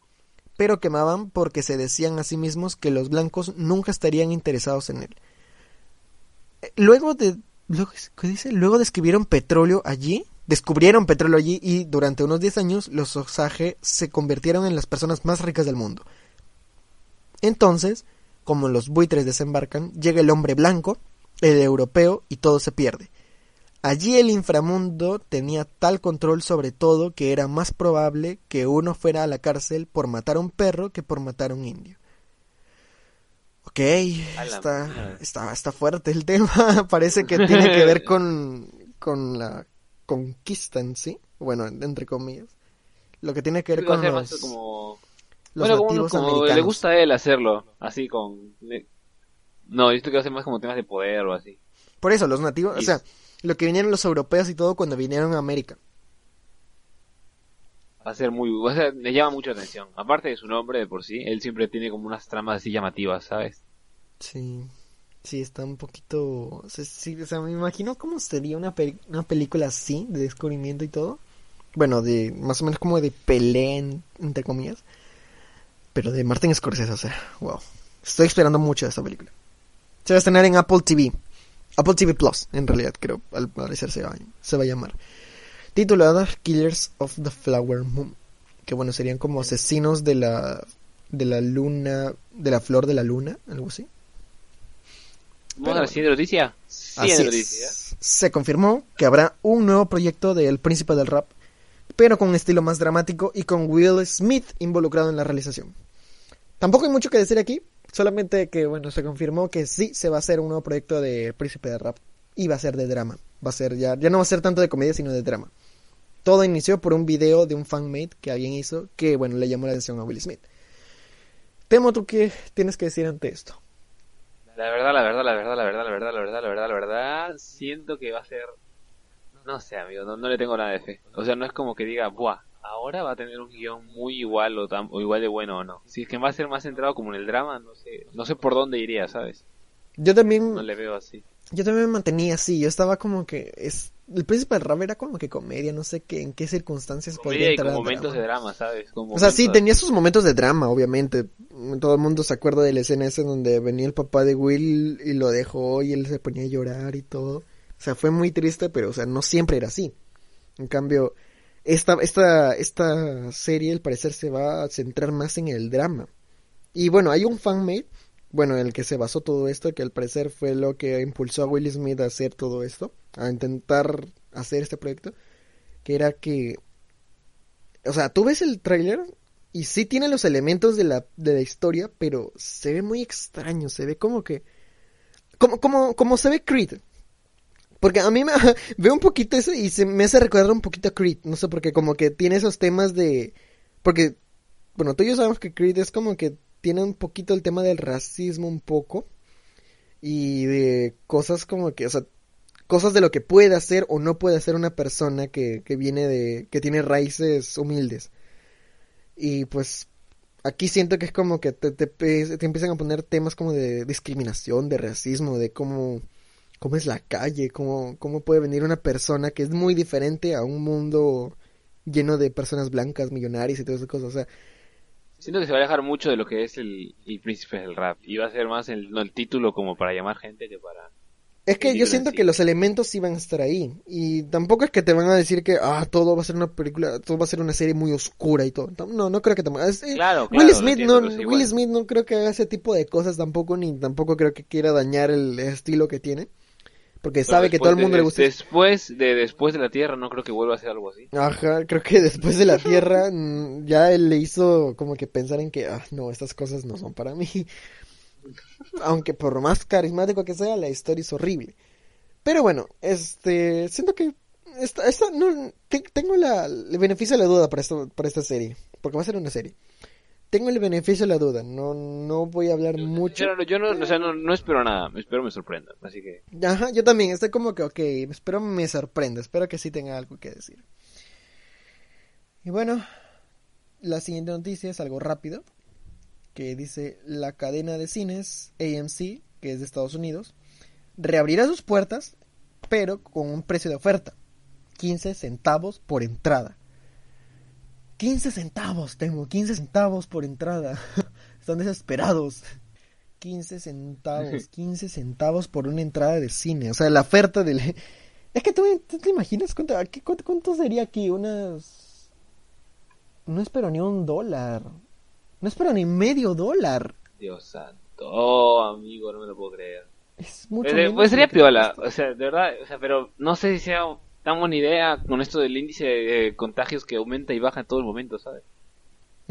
pero quemaban porque se decían a sí mismos que los blancos nunca estarían interesados en él. Eh, Luego de ¿qué dice? Luego descubrieron petróleo allí, descubrieron petróleo allí y durante unos 10 años los Osage se convirtieron en las personas más ricas del mundo. Entonces, como los buitres desembarcan, llega el hombre blanco, el europeo y todo se pierde. Allí el inframundo tenía tal control sobre todo que era más probable que uno fuera a la cárcel por matar a un perro que por matar a un indio. Ok, está, está, está fuerte el tema. Parece que tiene que ver con, con la conquista en sí. Bueno, entre comillas. Lo que tiene que ver con los, como... los bueno, como, nativos como americanos. le gusta a él hacerlo, así con... No, yo creo que va a ser más como temas de poder o así. Por eso, los nativos, o sea, lo que vinieron los europeos y todo cuando vinieron a América. Va a ser muy... O sea, le llama mucha atención. Aparte de su nombre de por sí, él siempre tiene como unas tramas así llamativas, ¿sabes? Sí, sí, está un poquito... O sea, sí, o sea, me imagino cómo sería una, una película así, de descubrimiento y todo. Bueno, de más o menos como de pelea, en- entre comillas. Pero de Martin Scorsese, o sea, wow. Estoy esperando mucho de esta película. Se va a estrenar en Apple TV. Apple TV Plus, en realidad, creo, al parecer se va, se va a llamar. Titulada Killers of the Flower Moon. Que bueno, serían como asesinos de la, de la luna, de la flor de la luna, algo así. ¿Vamos Pero a la siguiente noticia? Siguiente noticia. Se confirmó que habrá un nuevo proyecto de El Príncipe del Rap, pero con un estilo más dramático y con Will Smith involucrado en la realización. Tampoco hay mucho que decir aquí, solamente que bueno, se confirmó que sí se va a hacer un nuevo proyecto de Príncipe del Rap y va a ser de drama. Va a ser ya, ya no va a ser tanto de comedia, sino de drama. Todo inició por un video de un fanmate que alguien hizo que bueno, le llamó la atención a Will Smith. Temo, ¿tú qué tienes que decir ante esto? La verdad, la verdad, la verdad, la verdad, la verdad, la verdad, la verdad, la verdad, siento que va a ser... No sé, amigo, no, no le tengo nada de fe. O sea, no es como que diga, buah, ahora va a tener un guion muy igual o, tan, o igual de bueno o no. Si es que va a ser más centrado como en el drama, no sé, no sé por dónde iría, ¿sabes? Yo también No le veo así. Yo también me mantenía así, yo estaba como que es el príncipe del rap era como que comedia, no sé qué, en qué circunstancias podría Comedia y entrar con al momentos drama. de drama, ¿sabes? Con O sea, sí, tenía sus momentos de drama, obviamente. Todo el mundo se acuerda de la escena esa donde venía el papá de Will y lo dejó y él se ponía a llorar y todo. O sea, fue muy triste, pero o sea, no siempre era así. En cambio, esta, esta, esta serie al parecer se va a centrar más en el drama. Y bueno, hay un fanmate, bueno, en el que se basó todo esto, que al parecer fue lo que impulsó a Will Smith a hacer todo esto, a intentar hacer este proyecto, que era que, o sea, tú ves el tráiler y sí tiene los elementos de la, de la historia, pero se ve muy extraño, se ve como que, como, como, como se ve Creed. Porque a mí me veo un poquito eso y se me hace recordar un poquito a Creed, no sé, porque como que tiene esos temas de, porque, bueno, tú y yo sabemos que Creed es como que tiene un poquito el tema del racismo un poco y de cosas como que, o sea, cosas de lo que puede hacer o no puede hacer una persona que, que viene de, que tiene raíces humildes. Y pues aquí siento que es como que te, te, te empiezan a poner temas como de discriminación, de racismo, de cómo, cómo es la calle, cómo, cómo puede venir una persona que es muy diferente a un mundo lleno de personas blancas, millonarias y todas esas cosas. O sea, Siento que se va a alejar mucho de lo que es el, el príncipe del rap. Y va a ser más el, no, el título como para llamar gente que para... Es que yo siento que los elementos sí van a estar ahí. Y tampoco es que te van a decir que, ah, todo va a ser una película, todo va a ser una serie muy oscura y todo. No, no creo que tampoco. es- eh, Claro, Will claro, Smith entiendo, no, Will. Smith no creo que haga ese tipo de cosas tampoco, ni tampoco creo que quiera dañar el estilo que tiene. Porque sabe que todo el mundo de- le gusta. Después de Después de la Tierra no creo que vuelva a hacer algo así. Ajá, creo que después de la Tierra mm, ya él le hizo como que pensar en que, ah, no, estas cosas no son para mí. Aunque por más carismático que sea, la historia es horrible. Pero bueno, este, siento que esta, esta no, te- tengo la, el beneficio de la duda para esta, para esta serie, porque va a ser una serie. Tengo el beneficio de la duda, no, no voy a hablar mucho. Yo, no- yo no, o sea, no, no espero nada, espero me sorprendan. Así que Ajá, yo también, estoy como que, ok, espero me sorprenda, espero que sí tenga algo que decir. Y bueno, la siguiente noticia es algo rápido, que dice la cadena de cines AMC, que es de Estados Unidos, reabrirá sus puertas, pero con un precio de oferta, 15 centavos por entrada. 15 centavos, tengo 15 centavos por entrada. Están desesperados. 15 centavos, 15 centavos por una entrada de cine. O sea, la oferta del... Es que tú, tú te imaginas cuánto, cuánto, cuánto sería aquí, unas... No espero ni un dólar. No espero ni medio dólar. Dios santo. Oh, amigo, no me lo puedo creer. Es mucho Pues, menos pues sería piola, o sea, de verdad, o sea, pero no sé si sea tan buena idea con esto del índice de contagios que aumenta y baja en todo el momento, ¿sabes?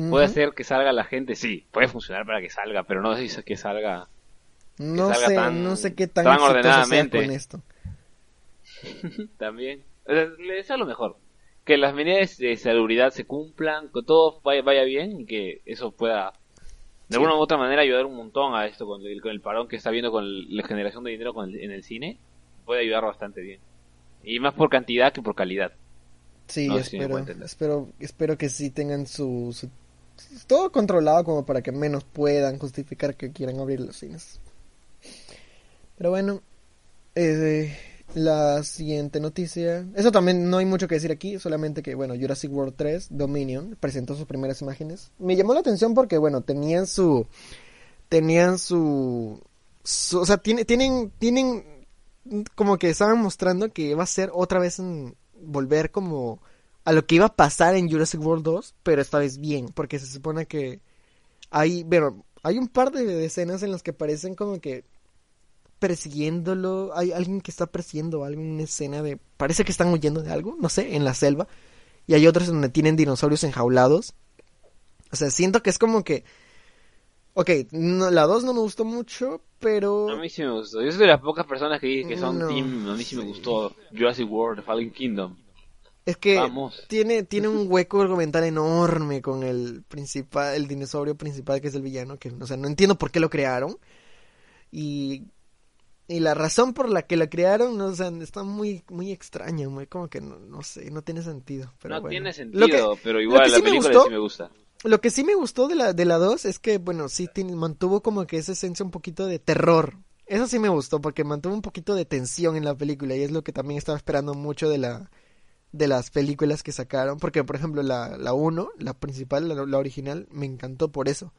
Puede hacer que salga la gente, sí, puede funcionar para que salga, pero no sé si que salga No salga sé, tan- no sé qué tan, tan sea ordenadamente. con esto. también. O sea, le deseo lo mejor. Que las medidas de salubridad se cumplan, que todo vaya, vaya bien y que eso pueda de alguna u otra manera ayudar un montón a esto con el, con el parón que está viendo con el- la generación de dinero con el- en el cine. Puede ayudar bastante bien. Y más por cantidad que por calidad. Sí, No si espero, espero, espero que sí tengan su, su- todo controlado como para que menos puedan justificar que quieran abrir los cines. Pero bueno, eh, la siguiente noticia, eso también no hay mucho que decir aquí, solamente que bueno, Jurassic World 3 Dominion presentó sus primeras imágenes. Me llamó la atención porque bueno, tenían su tenían su, su- o sea, tiene- tienen tienen como que estaban mostrando que va a ser otra vez en volver como a lo que iba a pasar en Jurassic World 2, pero esta vez bien, porque se supone que hay, bueno, hay un par de escenas en las que parecen como que persiguiéndolo, hay alguien que está persiguiendo algo, una escena de, parece que están huyendo de algo, no sé, en la selva, y hay otras donde tienen dinosaurios enjaulados. O sea, siento que es como que, ok, no, la 2 no me gustó mucho, pero... A mí sí me gustó. Yo soy de las pocas personas que que son No. team. A mí sí me gustó Jurassic World, Fallen Kingdom. Es que Vamos. tiene, tiene un hueco argumental enorme con el principal, el dinosaurio principal que es el villano, que, o sea, no entiendo por qué lo crearon. Y, y la razón por la que lo crearon, no, o sea, está muy, muy extraña, muy como que no, no sé, no tiene sentido. Pero no bueno. tiene Lo que- sentido, pero igual la sí me película gustó- sí me gusta. Lo que sí me gustó de la, de la 2 es que, bueno, sí tiene- mantuvo como que esa esencia un poquito de terror. Eso sí me gustó, porque mantuvo un poquito de tensión en la película, y es lo que también estaba esperando mucho de la de las películas que sacaron. Porque, por ejemplo, la, la 1, la principal, la, la original, me encantó por eso.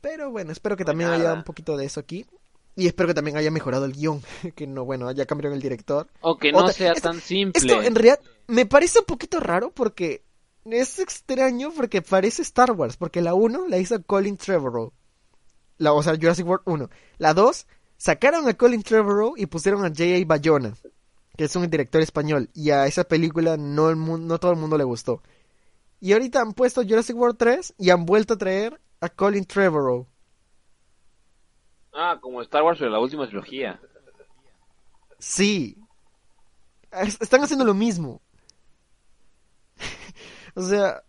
Pero bueno, espero que también haya un poquito de eso aquí. Y espero que también haya mejorado el guion, que no, bueno, haya cambiado el director. O que no Otra- sea esto- tan simple. Esto en realidad me parece un poquito raro porque es extraño porque parece Star Wars, porque la 1 la hizo Colin Trevorrow. La, o sea, Jurassic World 1. La 2 sacaron a Colin Trevorrow y pusieron a J.A. Bayona, que es un director español, y a esa película no, el no todo el mundo le gustó. Y ahorita han puesto Jurassic World 3 y han vuelto a traer a Colin Trevorrow. Ah, como Star Wars, pero la última trilogía. Sí. Es- Están haciendo lo mismo. O sea,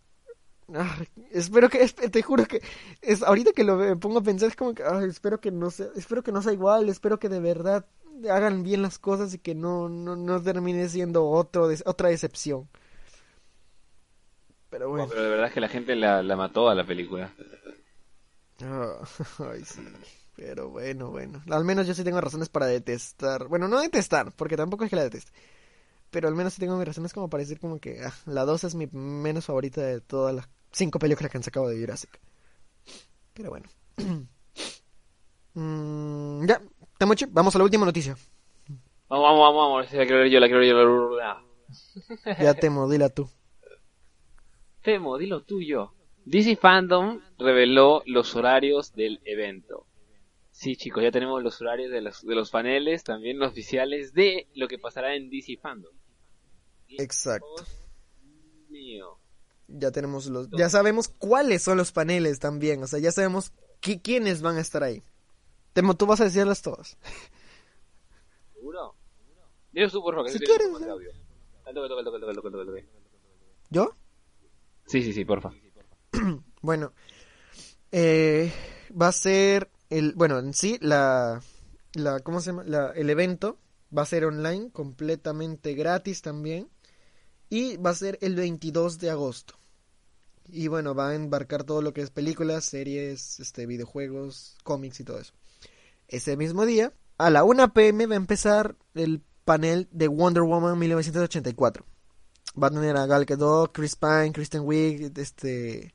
ah, espero que te juro que es ahorita que lo me pongo a pensar es como que ay, espero que no sea espero que no sea igual, espero que de verdad hagan bien las cosas y que no no, no termine siendo otro otra decepción. Pero No, bueno. pero de verdad es que la gente la, la mató a la película. Ah, ay, sí. Pero bueno, bueno. Al menos yo sí tengo razones para detestar. Bueno, no detestar, porque tampoco es que la deteste. Pero al menos sí tengo mis razones como para decir como que ah, la 2 es mi menos favorita de todas las cinco películas que han sacado de Jurassic. Pero bueno. Mm, ya, Temoche, vamos a la última noticia. Vamos, vamos, vamos, vamos. La quiero ver yo, la quiero ver yo. La... Ya Temo, dila tú. Temo, dilo tuyo. DC Fandom reveló los horarios del evento. Sí, chicos, ya tenemos los horarios de los, de los paneles, también los oficiales de lo que pasará en DC Fandom. Exacto. Dios mío. Ya tenemos los, ya sabemos cuáles son los paneles también, o sea, ya sabemos qui- quiénes van a estar ahí. Temo, tú vas a decirlas todas. ¿Seguro? Dilo tú, por favor, que Si quieres. ¿Yo? Sí, sí, sí, porfa. Bueno, eh, va a ser el, bueno, en sí la, la, ¿cómo se llama? La, el evento va a ser online, completamente gratis también, y va a ser el 22 de agosto. Y bueno, va a embarcar todo lo que es películas, series, este, videojuegos, cómics y todo eso. Ese mismo día, a la 1 pm va a empezar el panel de Wonder Woman 1984. Va a tener a Gal Gadot, Chris Pine, Kristen Wiig, este...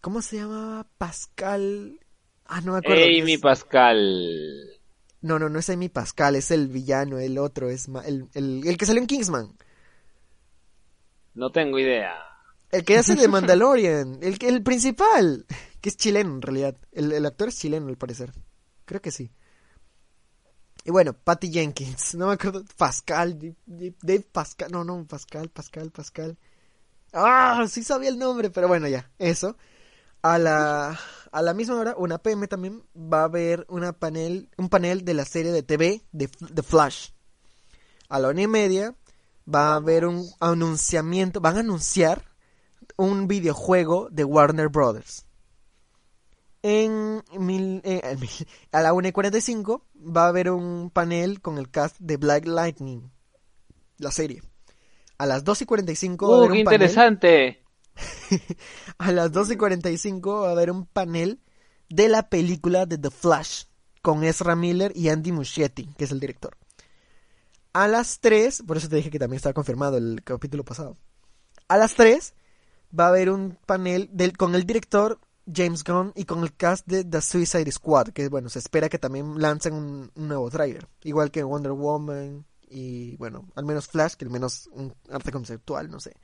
¿Cómo se llama? Pascal... Ah, no me acuerdo. Amy Pascal. No, no, no es Amy Pascal, es el villano, el otro, es ma- el, el, el que salió en Kingsman. No tengo idea. El que hace de Mandalorian, el, que- el principal, que es chileno en realidad. El, el actor es chileno al parecer. Creo que sí. Y bueno, Patty Jenkins, no me acuerdo, Pascal, Dave Pascal, no, no, Pascal, Pascal, Pascal. Ah, sí sabía el nombre, pero bueno, ya, eso. A la, a la misma hora, una PM también, va a haber una panel, un panel de la serie de TV de The Flash. A la una y media va a haber un anunciamiento, van a anunciar un videojuego de Warner Brothers. En mil, eh, a la 1 y 45 va a haber un panel con el cast de Black Lightning, la serie. A las 2 y 45 va a ¡Uh, haber qué un panel. interesante! A las 2 y 45 va a haber un panel de la película de The Flash con Ezra Miller y Andy Muschietti, que es el director. A las 3, por eso te dije que también estaba confirmado el capítulo pasado. A las 3 va a haber un panel con el director James Gunn y con el cast de The Suicide Squad, que bueno, se espera que también lancen un, nuevo tráiler, igual que Wonder Woman y bueno, al menos Flash, que al menos un arte conceptual, no sé.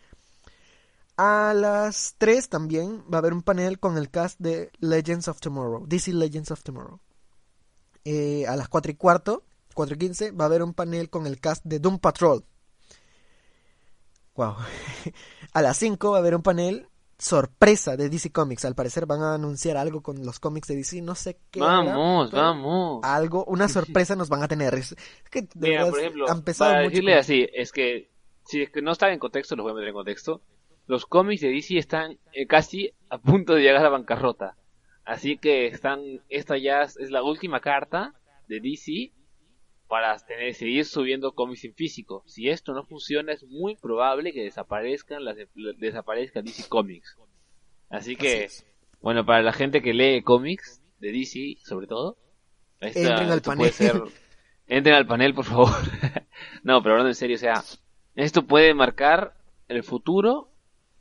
A las 3 también va a haber un panel con el cast de Legends of Tomorrow, DC Legends of Tomorrow. Eh, a las 4 y cuarto, 4 y 15, va a haber un panel con el cast de Doom Patrol. Wow. A las 5 va a haber un panel sorpresa de DC Comics. Al parecer van a anunciar algo con los cómics de DC, no sé qué. Vamos, vamos. Algo, una sorpresa nos van a tener. Es, que de Mira, verdad por ejemplo, han empezado para mucho decirle con- así, es que si es que no estaba en contexto, los voy a meter en contexto. Los cómics de DC están eh, casi a punto de llegar a la bancarrota. Así que están, esta ya es la última carta de DC para tener, seguir subiendo cómics en físico. Si esto no funciona, es muy probable que desaparezcan las desaparezca DC Comics. Así que, Así bueno, para la gente que lee cómics de DC, sobre todo, esta- Entren al esto panel. puede ser entren al panel, por favor. no, pero hablando en serio, o sea, esto puede marcar el futuro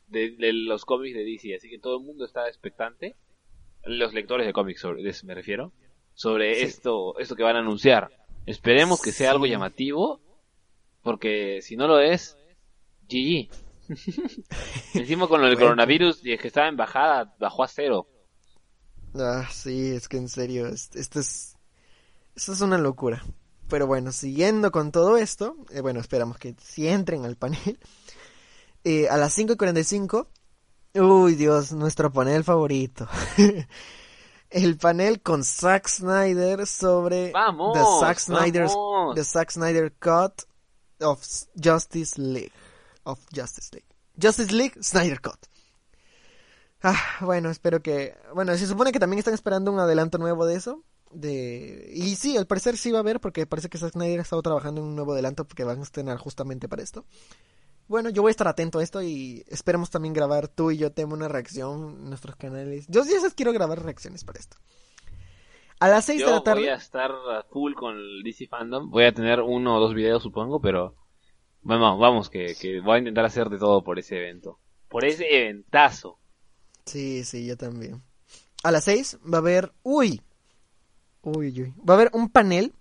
de, de los cómics de DC, así que todo el mundo está expectante, los lectores de cómics sobre, me refiero, sobre Sí. esto, esto que van a anunciar. Esperemos que sea algo llamativo, porque si no lo es, GG. Encima con lo del Bueno. coronavirus, y es que estaba en bajada, bajó a cero. Ah, sí, es que en serio, es- esto es, esto es una locura. Pero bueno, siguiendo con todo esto, eh, bueno, esperamos que si entren al panel. Eh, a las 5.45, uy Dios, nuestro panel favorito. El panel con Zack Snyder sobre ¡Vamos! The Zack Snyder's ¡Vamos! The Zack Snyder Cut of Justice League. Of Justice League. Justice League Snyder Cut. Ah, bueno, espero que. Bueno, se supone que también están esperando un adelanto nuevo de eso. De... Y sí, al parecer sí va a haber, porque parece que Zack Snyder ha estado trabajando en un nuevo adelanto que van a estrenar justamente para esto. Bueno, yo voy a estar atento a esto y esperemos también grabar tú y yo tenemos una reacción en nuestros canales. Yo sí quiero grabar reacciones para esto. A las 6 de la tarde. voy a estar full con el DC Fandom. Voy a tener uno o dos videos, supongo, pero... Bueno, vamos, que, que voy a intentar hacer de todo por ese evento. Por ese eventazo. Sí, sí, yo también. A las 6 va a haber. Uy, uy, uy. Va a haber un panel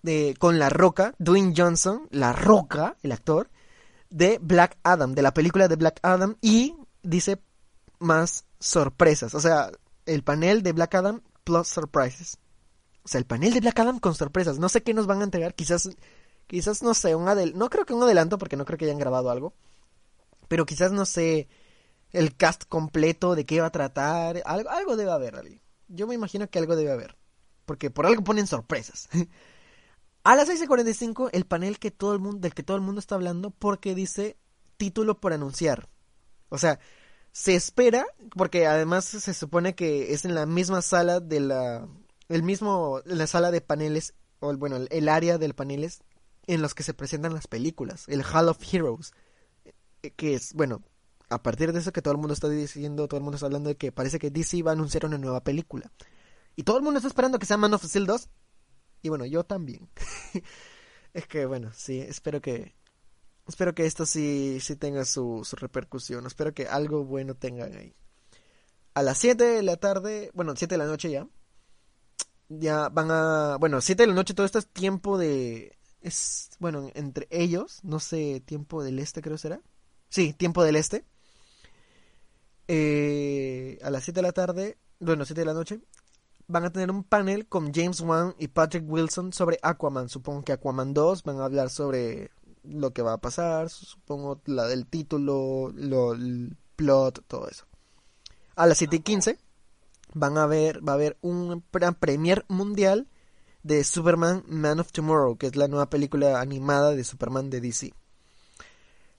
de, con La Roca, Dwayne Johnson, La Roca, el actor, de Black Adam, de la película de Black Adam, y dice más sorpresas. O sea, el panel de Black Adam plus surprises. O sea, el panel de Black Adam con sorpresas. No sé qué nos van a entregar. Quizás, quizás no sé, un adel no creo que un adelanto, porque no creo que hayan grabado algo. Pero quizás no sé el cast completo de qué va a tratar. Algo, algo debe haber, Ali. Yo me imagino que algo debe haber. Porque por algo ponen sorpresas. A las 6.45, el panel que todo el mundo, del que todo el mundo está hablando, porque dice título por anunciar. O sea, se espera, porque además se supone que es en la misma sala de la. El mismo. La sala de paneles, o bueno, el, el área del paneles en los que se presentan las películas. El Hall of Heroes. eh, Que es, bueno, a partir de eso que todo el mundo está diciendo, todo el mundo está hablando de que parece que DC va a anunciar una nueva película. Y todo el mundo está esperando que sea Man of Steel 2. Y bueno, yo también. es que bueno, sí, espero que espero que esto sí sí tenga su, su repercusión. Espero que algo bueno tengan ahí. A las 7 de la tarde, bueno, 7 de la noche ya. Ya van a, bueno, 7 de la noche todo esto es tiempo de es bueno, entre ellos, no sé, tiempo del este creo será. Sí, tiempo del este. Eh, a las 7 de la tarde, bueno, 7 de la noche, van a tener un panel con James Wan y Patrick Wilson sobre Aquaman. Supongo que Aquaman 2 van a hablar sobre lo que va a pasar, supongo la del título, lo, el plot, todo eso. A las 7 y 15 van a ver, va a haber un pre- premier mundial de Superman Man of Tomorrow, que es la nueva película animada de Superman de DC.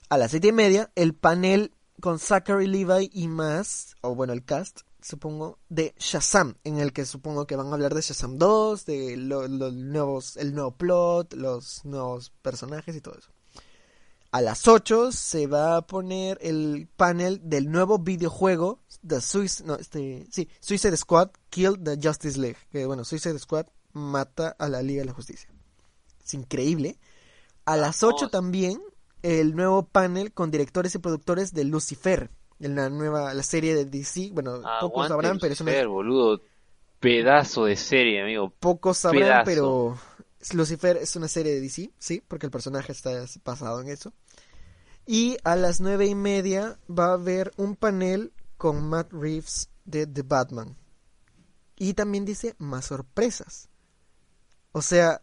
A las siete y media, el panel con Zachary Levi y más, o bueno, el cast, supongo, de Shazam, en el que supongo que van a hablar de Shazam 2, de lo- los nuevos, el nuevo plot, los nuevos personajes y todo eso. A las 8 se va a poner el panel del nuevo videojuego, The Suicide, no, este, sí, Suicide Squad Kill the Justice League, que bueno, Suicide Squad mata a la Liga de la Justicia. Es increíble. A las 8 Vamos. también el nuevo panel con directores y productores de Lucifer, en la nueva la serie de DC, bueno, pocos Aguante sabrán, pero es una Lucifer, boludo. Pedazo de serie, amigo. pocos sabrán, Pedazo. pero Lucifer es una serie de DC, sí, porque el personaje está basado en eso. Y a las nueve y media va a haber un panel con Matt Reeves de The Batman. Y también dice más sorpresas. O sea,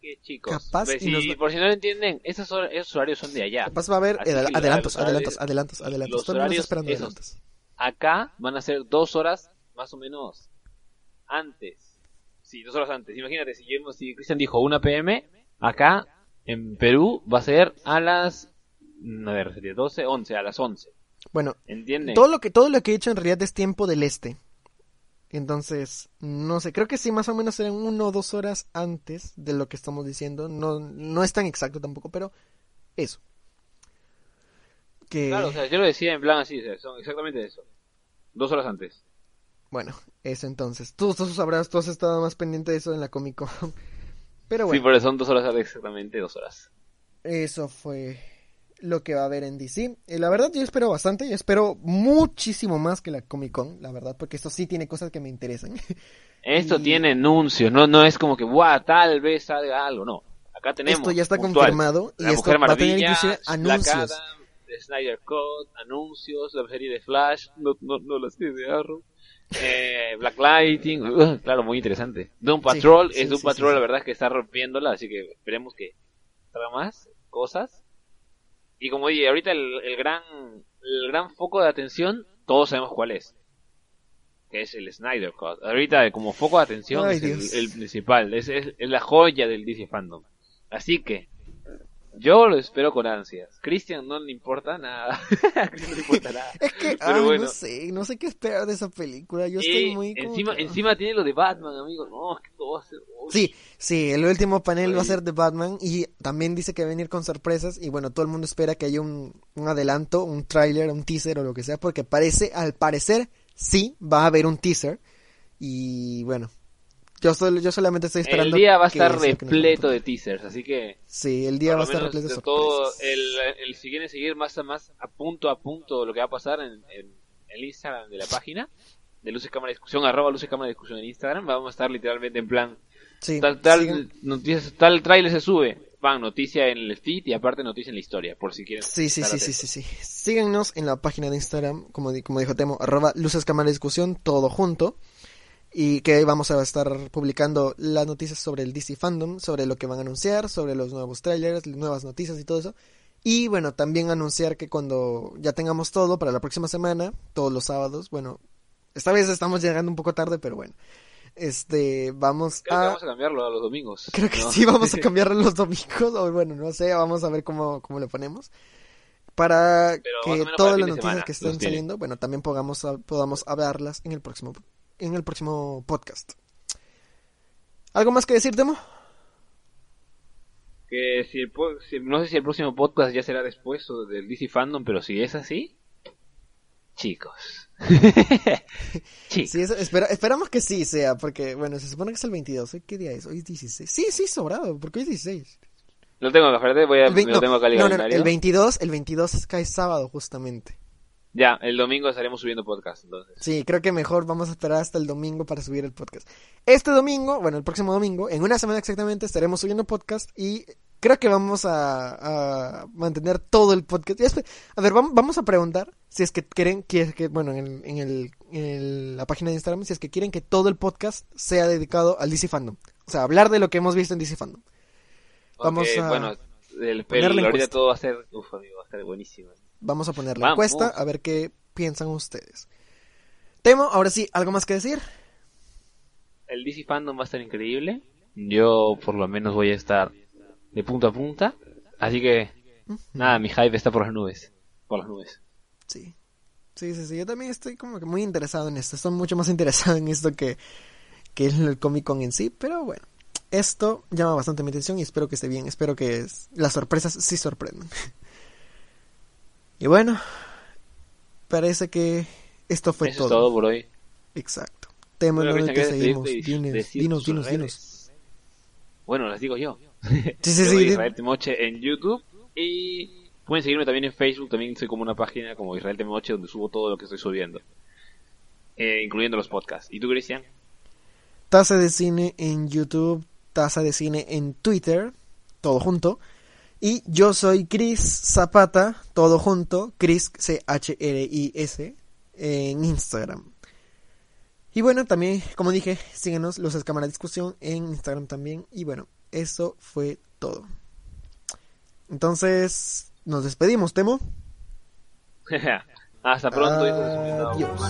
que chicos, Capaz pues, y si- nos- por si no lo entienden, esos, esos horarios son de allá. capaz va a haber adel- que adelantos, adelantos, adelantos, adelantos. los Todo el mundo está horarios esperando esos. adelantos. Acá van a ser dos horas más o menos antes. Sí, dos horas antes. Imagínate, si, si Cristian dijo 1 pm, acá en Perú va a ser a las... mm, A ver, sería 12, 11, a las 11. Bueno, ¿Entienden? todo lo que todo lo que he hecho en realidad es tiempo del este. Entonces, no sé, creo que sí, más o menos serán uno o dos horas antes de lo que estamos diciendo. No, no es tan exacto tampoco, pero eso. Que, Claro, o sea, yo lo decía en plan así, o sea, son exactamente eso. Dos horas antes. bueno, eso entonces. Tú, tú sabrás, tú has estado más pendiente de eso en la Comic Con. Pero Sí, bueno, pero son dos horas exactamente dos horas. eso fue. Lo que va a haber en DC. Y la verdad yo espero bastante, yo espero muchísimo más que la Comic Con, la verdad, porque esto sí tiene cosas que me interesan. Esto Y- tiene anuncios, no, no es como que, guau, tal vez salga algo, no. Acá tenemos. Esto ya está puntual. confirmado y La esto va a tener inclusive anuncios. Adam, Snyder Cut, anuncios, la serie de Flash, no, no, no la serie de Arrow. Eh, Black Lighting, uh, claro, muy interesante. Doom Patrol, sí, es Doom sí, Patrol, sí, sí. la verdad es que está rompiéndola, así que esperemos que salga más cosas. Y como dije, ahorita el, el gran el gran foco de atención, todos sabemos cuál es. Que es el Snyder Cut. Ahorita como foco de atención Ay, es el, el principal, es, es, es la joya del DC Fandom. Así que yo lo espero con ansias. Christian no le importa nada. No le importa nada. Es que, Pero ay, bueno. no sé, no sé qué esperar de esa película. Yo estoy muy encima, que- encima tiene lo de Batman, amigo. No, es que todo va a ser. uy. Sí, sí, el último panel va a ser de Batman y también dice que va a venir con sorpresas y bueno, todo el mundo espera que haya un, un adelanto, un tráiler, un teaser o lo que sea, porque parece, al parecer, sí, va a haber un teaser y bueno, yo, yo solamente estoy El esperando día va a estar el repleto de teasers, así que Sí, el día va a estar repleto de de todo el, el siguiente seguir más a más a punto a punto lo que va a pasar en, en el Instagram de la página de Luces Cámara Discusión, arroba Luces Cámara Discusión en Instagram. Vamos a estar literalmente en plan Sí, tal, tal, noticias, tal trailer se sube, van, noticia en el feed y aparte noticia en la historia, por si quieren. Sí, sí, sí, sí, sí, sí. Síguenos en la página de Instagram, como, como dijo Temo, arroba luces cámara discusión, todo junto. Y que vamos a estar publicando las noticias sobre el DC Fandom, sobre lo que van a anunciar, sobre los nuevos trailers, nuevas noticias y todo eso. Y bueno, también anunciar que cuando ya tengamos todo para la próxima semana, todos los sábados, bueno, esta vez estamos llegando un poco tarde, pero bueno. Este, vamos Creo que a... vamos a cambiarlo a los domingos. Creo que ¿no? sí, vamos a cambiar los domingos, o bueno, no sé, vamos a ver cómo, cómo le ponemos. Para Pero que todas las noticias semana que estén saliendo, bueno, también podamos, podamos hablarlas en el próximo, en el próximo podcast. ¿Algo más que decir, Temo? Que si, el si- no sé si el próximo podcast ya será después o del DC Fandom, pero si es así, chicos. chicos. Sí, eso- espera- esperamos que sí sea, porque, bueno, se supone que es el 22. ¿Hoy qué día es? Hoy es 16. Sí, sí, sobrado, porque hoy es 16. Lo tengo voy a, El vein- lo no, tengo acá el no, no, no, el 22, el 22 cae sábado, justamente. Ya, el domingo estaremos subiendo podcast, entonces. Sí, creo que mejor vamos a esperar hasta el domingo para subir el podcast. Este domingo, bueno, el próximo domingo, en una semana exactamente, estaremos subiendo podcast y creo que vamos a, a mantener todo el podcast. A ver, vamos, a preguntar si es que quieren, que, bueno, en, el, en, el, en la página de Instagram, si es que quieren que todo el podcast sea dedicado al DC Fandom. O sea, hablar de lo que hemos visto en DC Fandom. Vamos a bueno, el, el- ahorita todo va a ser, uf, amigo, va a ser buenísimo. Vamos a poner la Vamos. encuesta a ver qué piensan ustedes. Temo, ahora sí, ¿algo más que decir? El DC Fandom va a estar increíble. Yo, por lo menos, voy a estar de punta a punta. Así que, nada, mi hype está por las nubes. Por las nubes. Sí. Sí, sí, sí. Yo también estoy como que muy interesado en esto. Estoy mucho más interesado en esto que, que en el Comic Con en sí. Pero bueno, esto llama bastante mi atención y espero que esté bien. Espero que las sorpresas sí sorprendan. y bueno, parece que esto fue Eso es todo por hoy. Exacto. Bueno, ¿en te ¿quieres seguimos? Dinos, dinos, dinos. Bueno, las digo yo. Sí, sí, sí. Israel Temoche en YouTube y pueden seguirme también en Facebook. También soy como una página como Israel Temoche donde subo todo lo que estoy subiendo, eh, incluyendo los podcasts. ¿Y tú, Cristian? Taza de Cine en YouTube, Taza de Cine en Twitter, todo junto. Y yo soy Chris Zapata, todo junto, Chris C-H-R-I-S, en Instagram. Y bueno, también, como dije, síguenos, Luces Cámara Discusión en Instagram también. Y bueno, eso fue todo. Entonces, nos despedimos, Temo. Hasta pronto. Adiós.